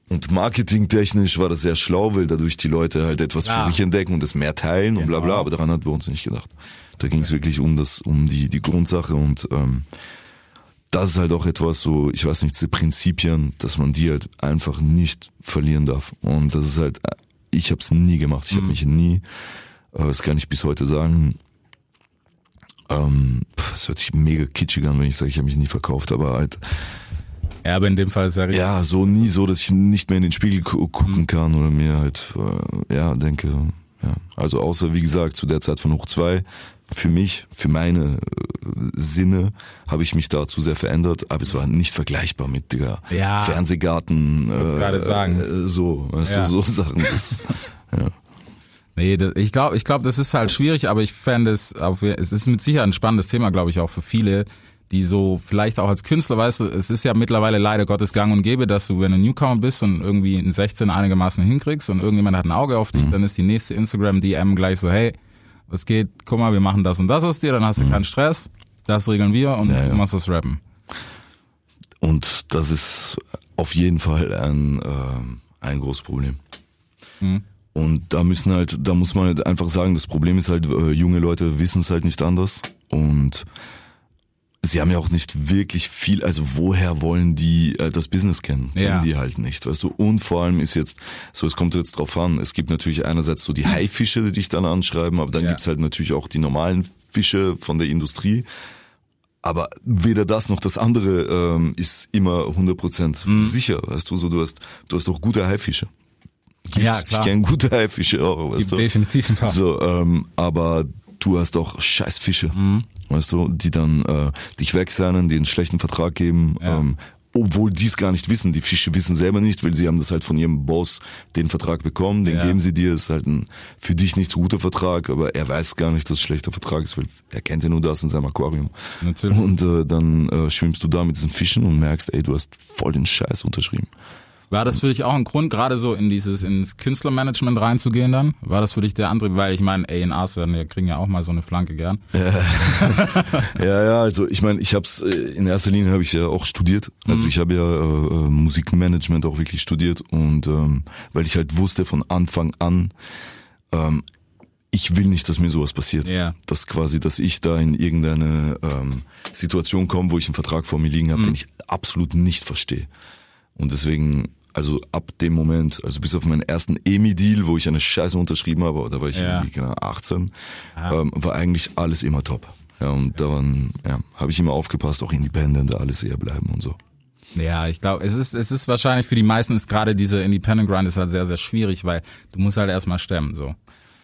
Und marketingtechnisch war das sehr schlau, weil dadurch die Leute halt etwas Ja. für sich entdecken und es mehr teilen und bla bla, Genau. aber daran hat bei uns nicht gedacht. Da ging es wirklich um das, um die, die Grundsache und ähm, das ist halt auch etwas so, ich weiß nicht, diese Prinzipien, dass man die halt einfach nicht verlieren darf. Und das ist halt, ich habe es nie gemacht. Ich habe mich nie, äh, das kann ich bis heute sagen, ähm, es hört sich mega kitschig an, wenn ich sage, ich habe mich nie verkauft, aber halt, Ja, aber in dem Fall ist ja richtig. ja, so nie so, dass ich nicht mehr in den Spiegel gu gucken kann oder mir halt, äh, ja, denke, ja. Also außer, wie gesagt, zu der Zeit von Hoch 2, für mich, für meine äh, Sinne, habe ich mich da zu sehr verändert, aber es war nicht vergleichbar mit der Ja. Fernsehgarten, äh, gerade sagen. äh, so, weißt Ja. du, so Sachen. Das, ja. Nee, das, ich glaube, ich glaube, das ist halt schwierig, aber ich fände es auf, es ist mit Sicherheit ein spannendes Thema, glaube ich, auch für viele, die so vielleicht auch als Künstler, weißt du, es ist ja mittlerweile leider Gottes Gang und Gäbe, dass du, wenn du Newcomer bist und irgendwie in 16 einigermaßen hinkriegst und irgendjemand hat ein Auge auf Mhm. dich, dann ist die nächste Instagram-DM gleich so, hey, was geht, guck mal, wir machen das und das aus dir, dann hast du keinen Stress, das regeln wir und Mhm. Ja, du machst das Rappen. Und das ist auf jeden Fall ein, ähm, ein großes Problem. Mhm. Und da müssen halt, da muss man halt einfach sagen, das Problem ist halt, äh, junge Leute wissen es halt nicht anders und sie haben ja auch nicht wirklich viel, also woher wollen die äh, das Business kennen? Ja. Kennen die halt nicht, weißt du? Und vor allem ist jetzt, so es kommt jetzt drauf an, es gibt natürlich einerseits so die Haifische, die dich dann anschreiben, aber dann Ja. gibt's halt natürlich auch die normalen Fische von der Industrie. Aber weder das noch das andere ähm, ist immer 100% Mhm. sicher, weißt du, so du hast, du hast doch gute Haifische. Gibt's. Ja, klar. Ich kenne gute Haifische auch, weißt Gibt du. definitiv ein paar. So, ähm, aber du hast auch scheiß Fische, Mhm. weißt du, die dann äh, dich wegseinen, die einen schlechten Vertrag geben, Ja. ähm, obwohl die es gar nicht wissen. Die Fische wissen selber nicht, weil sie haben das halt von ihrem Boss den Vertrag bekommen, den Ja. geben sie dir, ist halt ein für dich nicht so guter Vertrag, aber er weiß gar nicht, dass es schlechter Vertrag ist, weil er kennt ja nur das in seinem Aquarium. Natürlich. Und äh, dann äh, schwimmst du da mit diesen Fischen und merkst, ey, du hast voll den Scheiß unterschrieben. War das für dich auch ein Grund, gerade so in dieses ins Künstlermanagement reinzugehen dann? War das für dich der andere, weil ich meine, A&Rs werden ja kriegen ja auch mal so eine Flanke gern. Ja, ja, also ich meine, ich hab's äh, in erster Linie habe ich ja auch studiert. Also ich habe ja äh, äh, Musikmanagement auch wirklich studiert und ähm, weil ich halt wusste von Anfang an, ähm, ich will nicht, dass mir sowas passiert. Ja. Dass quasi, dass ich da in irgendeine ähm, Situation komme, wo ich einen Vertrag vor mir liegen habe, den ich absolut nicht verstehe. Und deswegen, also ab dem Moment, also bis auf meinen ersten EMI-Deal, wo ich eine Scheiße unterschrieben habe, da war ich Ja. irgendwie genau 18, ähm, war eigentlich alles immer top. Ja, und da waren, ja, habe ich immer aufgepasst, auch independent, alles eher bleiben und so. Ja, ich glaube, es ist, es ist wahrscheinlich für die meisten ist gerade diese Independent Grind ist halt sehr, sehr schwierig, weil du musst halt erstmal stemmen, so.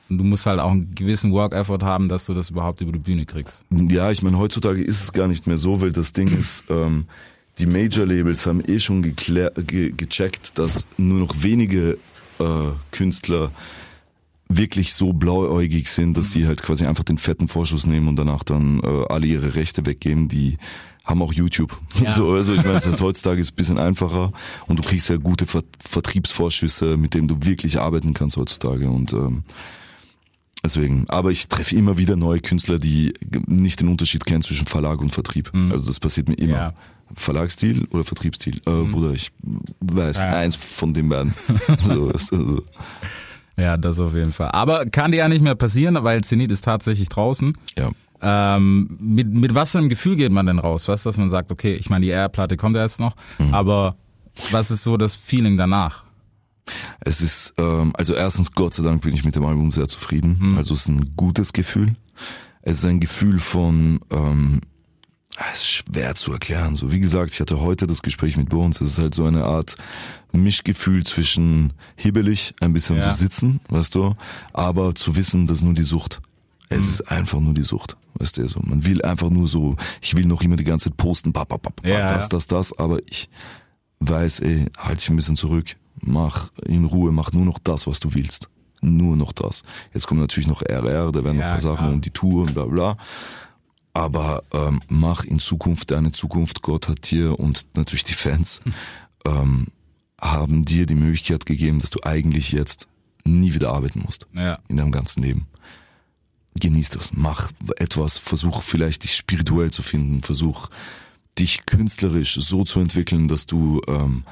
Und du musst halt auch einen gewissen Work-Effort haben, dass du das überhaupt über die Bühne kriegst. Ja, ich meine, heutzutage ist es gar nicht mehr so, weil das Ding ist, ähm, die Major-Labels haben eh schon geklär, ge, gecheckt, dass nur noch wenige äh, Künstler wirklich so blauäugig sind, dass sie halt quasi einfach den fetten Vorschuss nehmen und danach dann äh, alle ihre Rechte weggeben, die haben auch YouTube. Ja. So, also ich meine, das heißt, heutzutage ist ein bisschen einfacher und du kriegst ja gute Ver Vertriebsvorschüsse, mit denen du wirklich arbeiten kannst heutzutage und ähm, Deswegen, aber ich treffe immer wieder neue Künstler, die nicht den Unterschied kennen zwischen Verlag und Vertrieb. Also das passiert mir immer. Ja. Verlagsstil oder Vertriebsstil? Äh, Bruder, ich weiß Ja. eins von den beiden. so, also. Ja, das auf jeden Fall. Aber kann dir ja nicht mehr passieren, weil Zenit ist tatsächlich draußen. Ja. Ähm, mit, mit was für einem Gefühl geht man denn raus? Was, dass man sagt, okay, ich meine, die R-Platte kommt ja jetzt noch, aber was ist so das Feeling danach? Es ist, ähm, also erstens, Gott sei Dank bin ich mit dem Album sehr zufrieden. Also es ist ein gutes Gefühl. Es ist ein Gefühl von, ähm, es ist schwer zu erklären. So wie gesagt, ich hatte heute das Gespräch mit Bones. Es ist halt so eine Art Mischgefühl zwischen hibbelig, ein bisschen Ja. zu sitzen, weißt du, aber zu wissen, dass nur die Sucht. Es ist einfach nur die Sucht, weißt du, so. Man will einfach nur so, ich will noch immer die ganze Zeit posten, pap, pap, pap, Ja, das, das, das, aber ich weiß, ey, halt dich ein bisschen zurück, mach in Ruhe, mach nur noch das, was du willst. Nur noch das. Jetzt kommt natürlich noch RR, da werden noch Ja, ein paar Sachen klar. und die Tour und bla bla. Aber ähm, mach in Zukunft deine Zukunft. Gott hat dir und natürlich die Fans ähm, haben dir die Möglichkeit gegeben, dass du eigentlich jetzt nie wieder arbeiten musst Ja. in deinem ganzen Leben. Genieß das, mach etwas, versuch vielleicht dich spirituell zu finden, versuch dich künstlerisch so zu entwickeln, dass du ähm,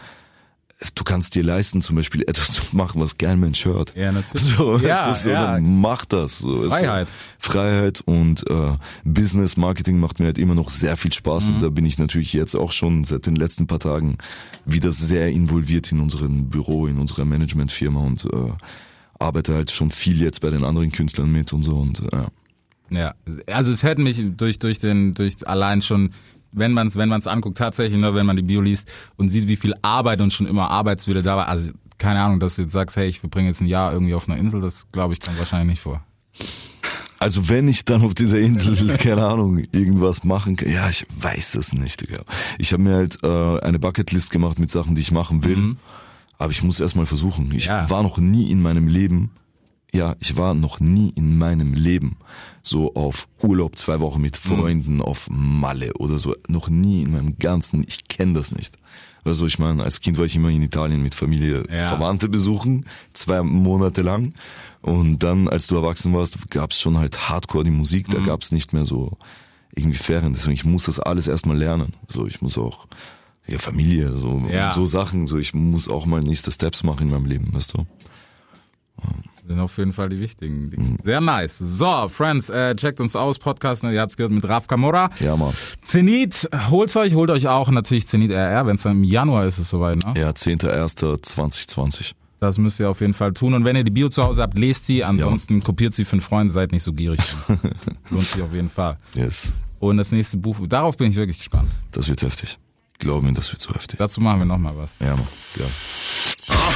du kannst dir leisten, zum Beispiel etwas zu machen, was kein Mensch hört. Ja, natürlich. So, Ja, so, ja. dann mach das. So. Freiheit. Freiheit und äh, Business Marketing macht mir halt immer noch sehr viel Spaß Mhm. und da bin ich natürlich jetzt auch schon seit den letzten paar Tagen wieder sehr involviert in unserem Büro, in unserer Managementfirma und äh, arbeite halt schon viel jetzt bei den anderen Künstlern mit und so und äh, Ja, also es hätte mich durch durch den durch allein schon wenn man es wenn man es anguckt tatsächlich nur wenn man die Bio liest und sieht wie viel Arbeit und schon immer Arbeitswille da war also keine Ahnung dass du jetzt sagst hey ich verbringe jetzt ein Jahr irgendwie auf einer Insel das glaube ich kommt wahrscheinlich nicht vor Also wenn ich dann auf dieser Insel, keine Ahnung, irgendwas machen kann, ja, ich weiß es nicht, Digga. Ich habe mir halt äh, eine Bucketlist gemacht mit Sachen, die ich machen will, aber ich muss erstmal versuchen. Ich Ja. war noch nie in meinem Leben, ja, ich war noch nie in meinem Leben so auf Urlaub zwei Wochen mit Freunden auf Malle oder so. Noch nie in meinem ganzen, ich kenne das nicht. Also ich meine, als Kind war ich immer in Italien mit Familie, Ja. Verwandte besuchen, zwei Monate lang. Und dann, als du erwachsen warst, gab's schon halt Hardcore die Musik, da gab's nicht mehr so irgendwie Ferien. Deswegen, ich muss das alles erstmal lernen. So, ich muss auch, ja, Familie, so, Ja. so Sachen, so, ich muss auch mal nächste Steps machen in meinem Leben, weißt du? Sind auf jeden Fall die wichtigen Dinge. Sehr nice. So, Friends, äh, checkt uns aus, Podcast, ne, ihr habt's gehört mit Raf Kamora. Ja, Mann. Zenit, holt's euch, holt euch auch natürlich Zenit RR, wenn es dann im Januar ist, ist es soweit, ne? Ja, 10.01.2020. Das müsst ihr auf jeden Fall tun. Und wenn ihr die Bio zu Hause habt, lest sie. Ansonsten kopiert sie für einen Freund, seid nicht so gierig. Lohnt sich auf jeden Fall. Yes. Und das nächste Buch, darauf bin ich wirklich gespannt. Das wird heftig. Glaub mir, das wird so heftig. Dazu machen wir nochmal was. Ja, Mann. Ja.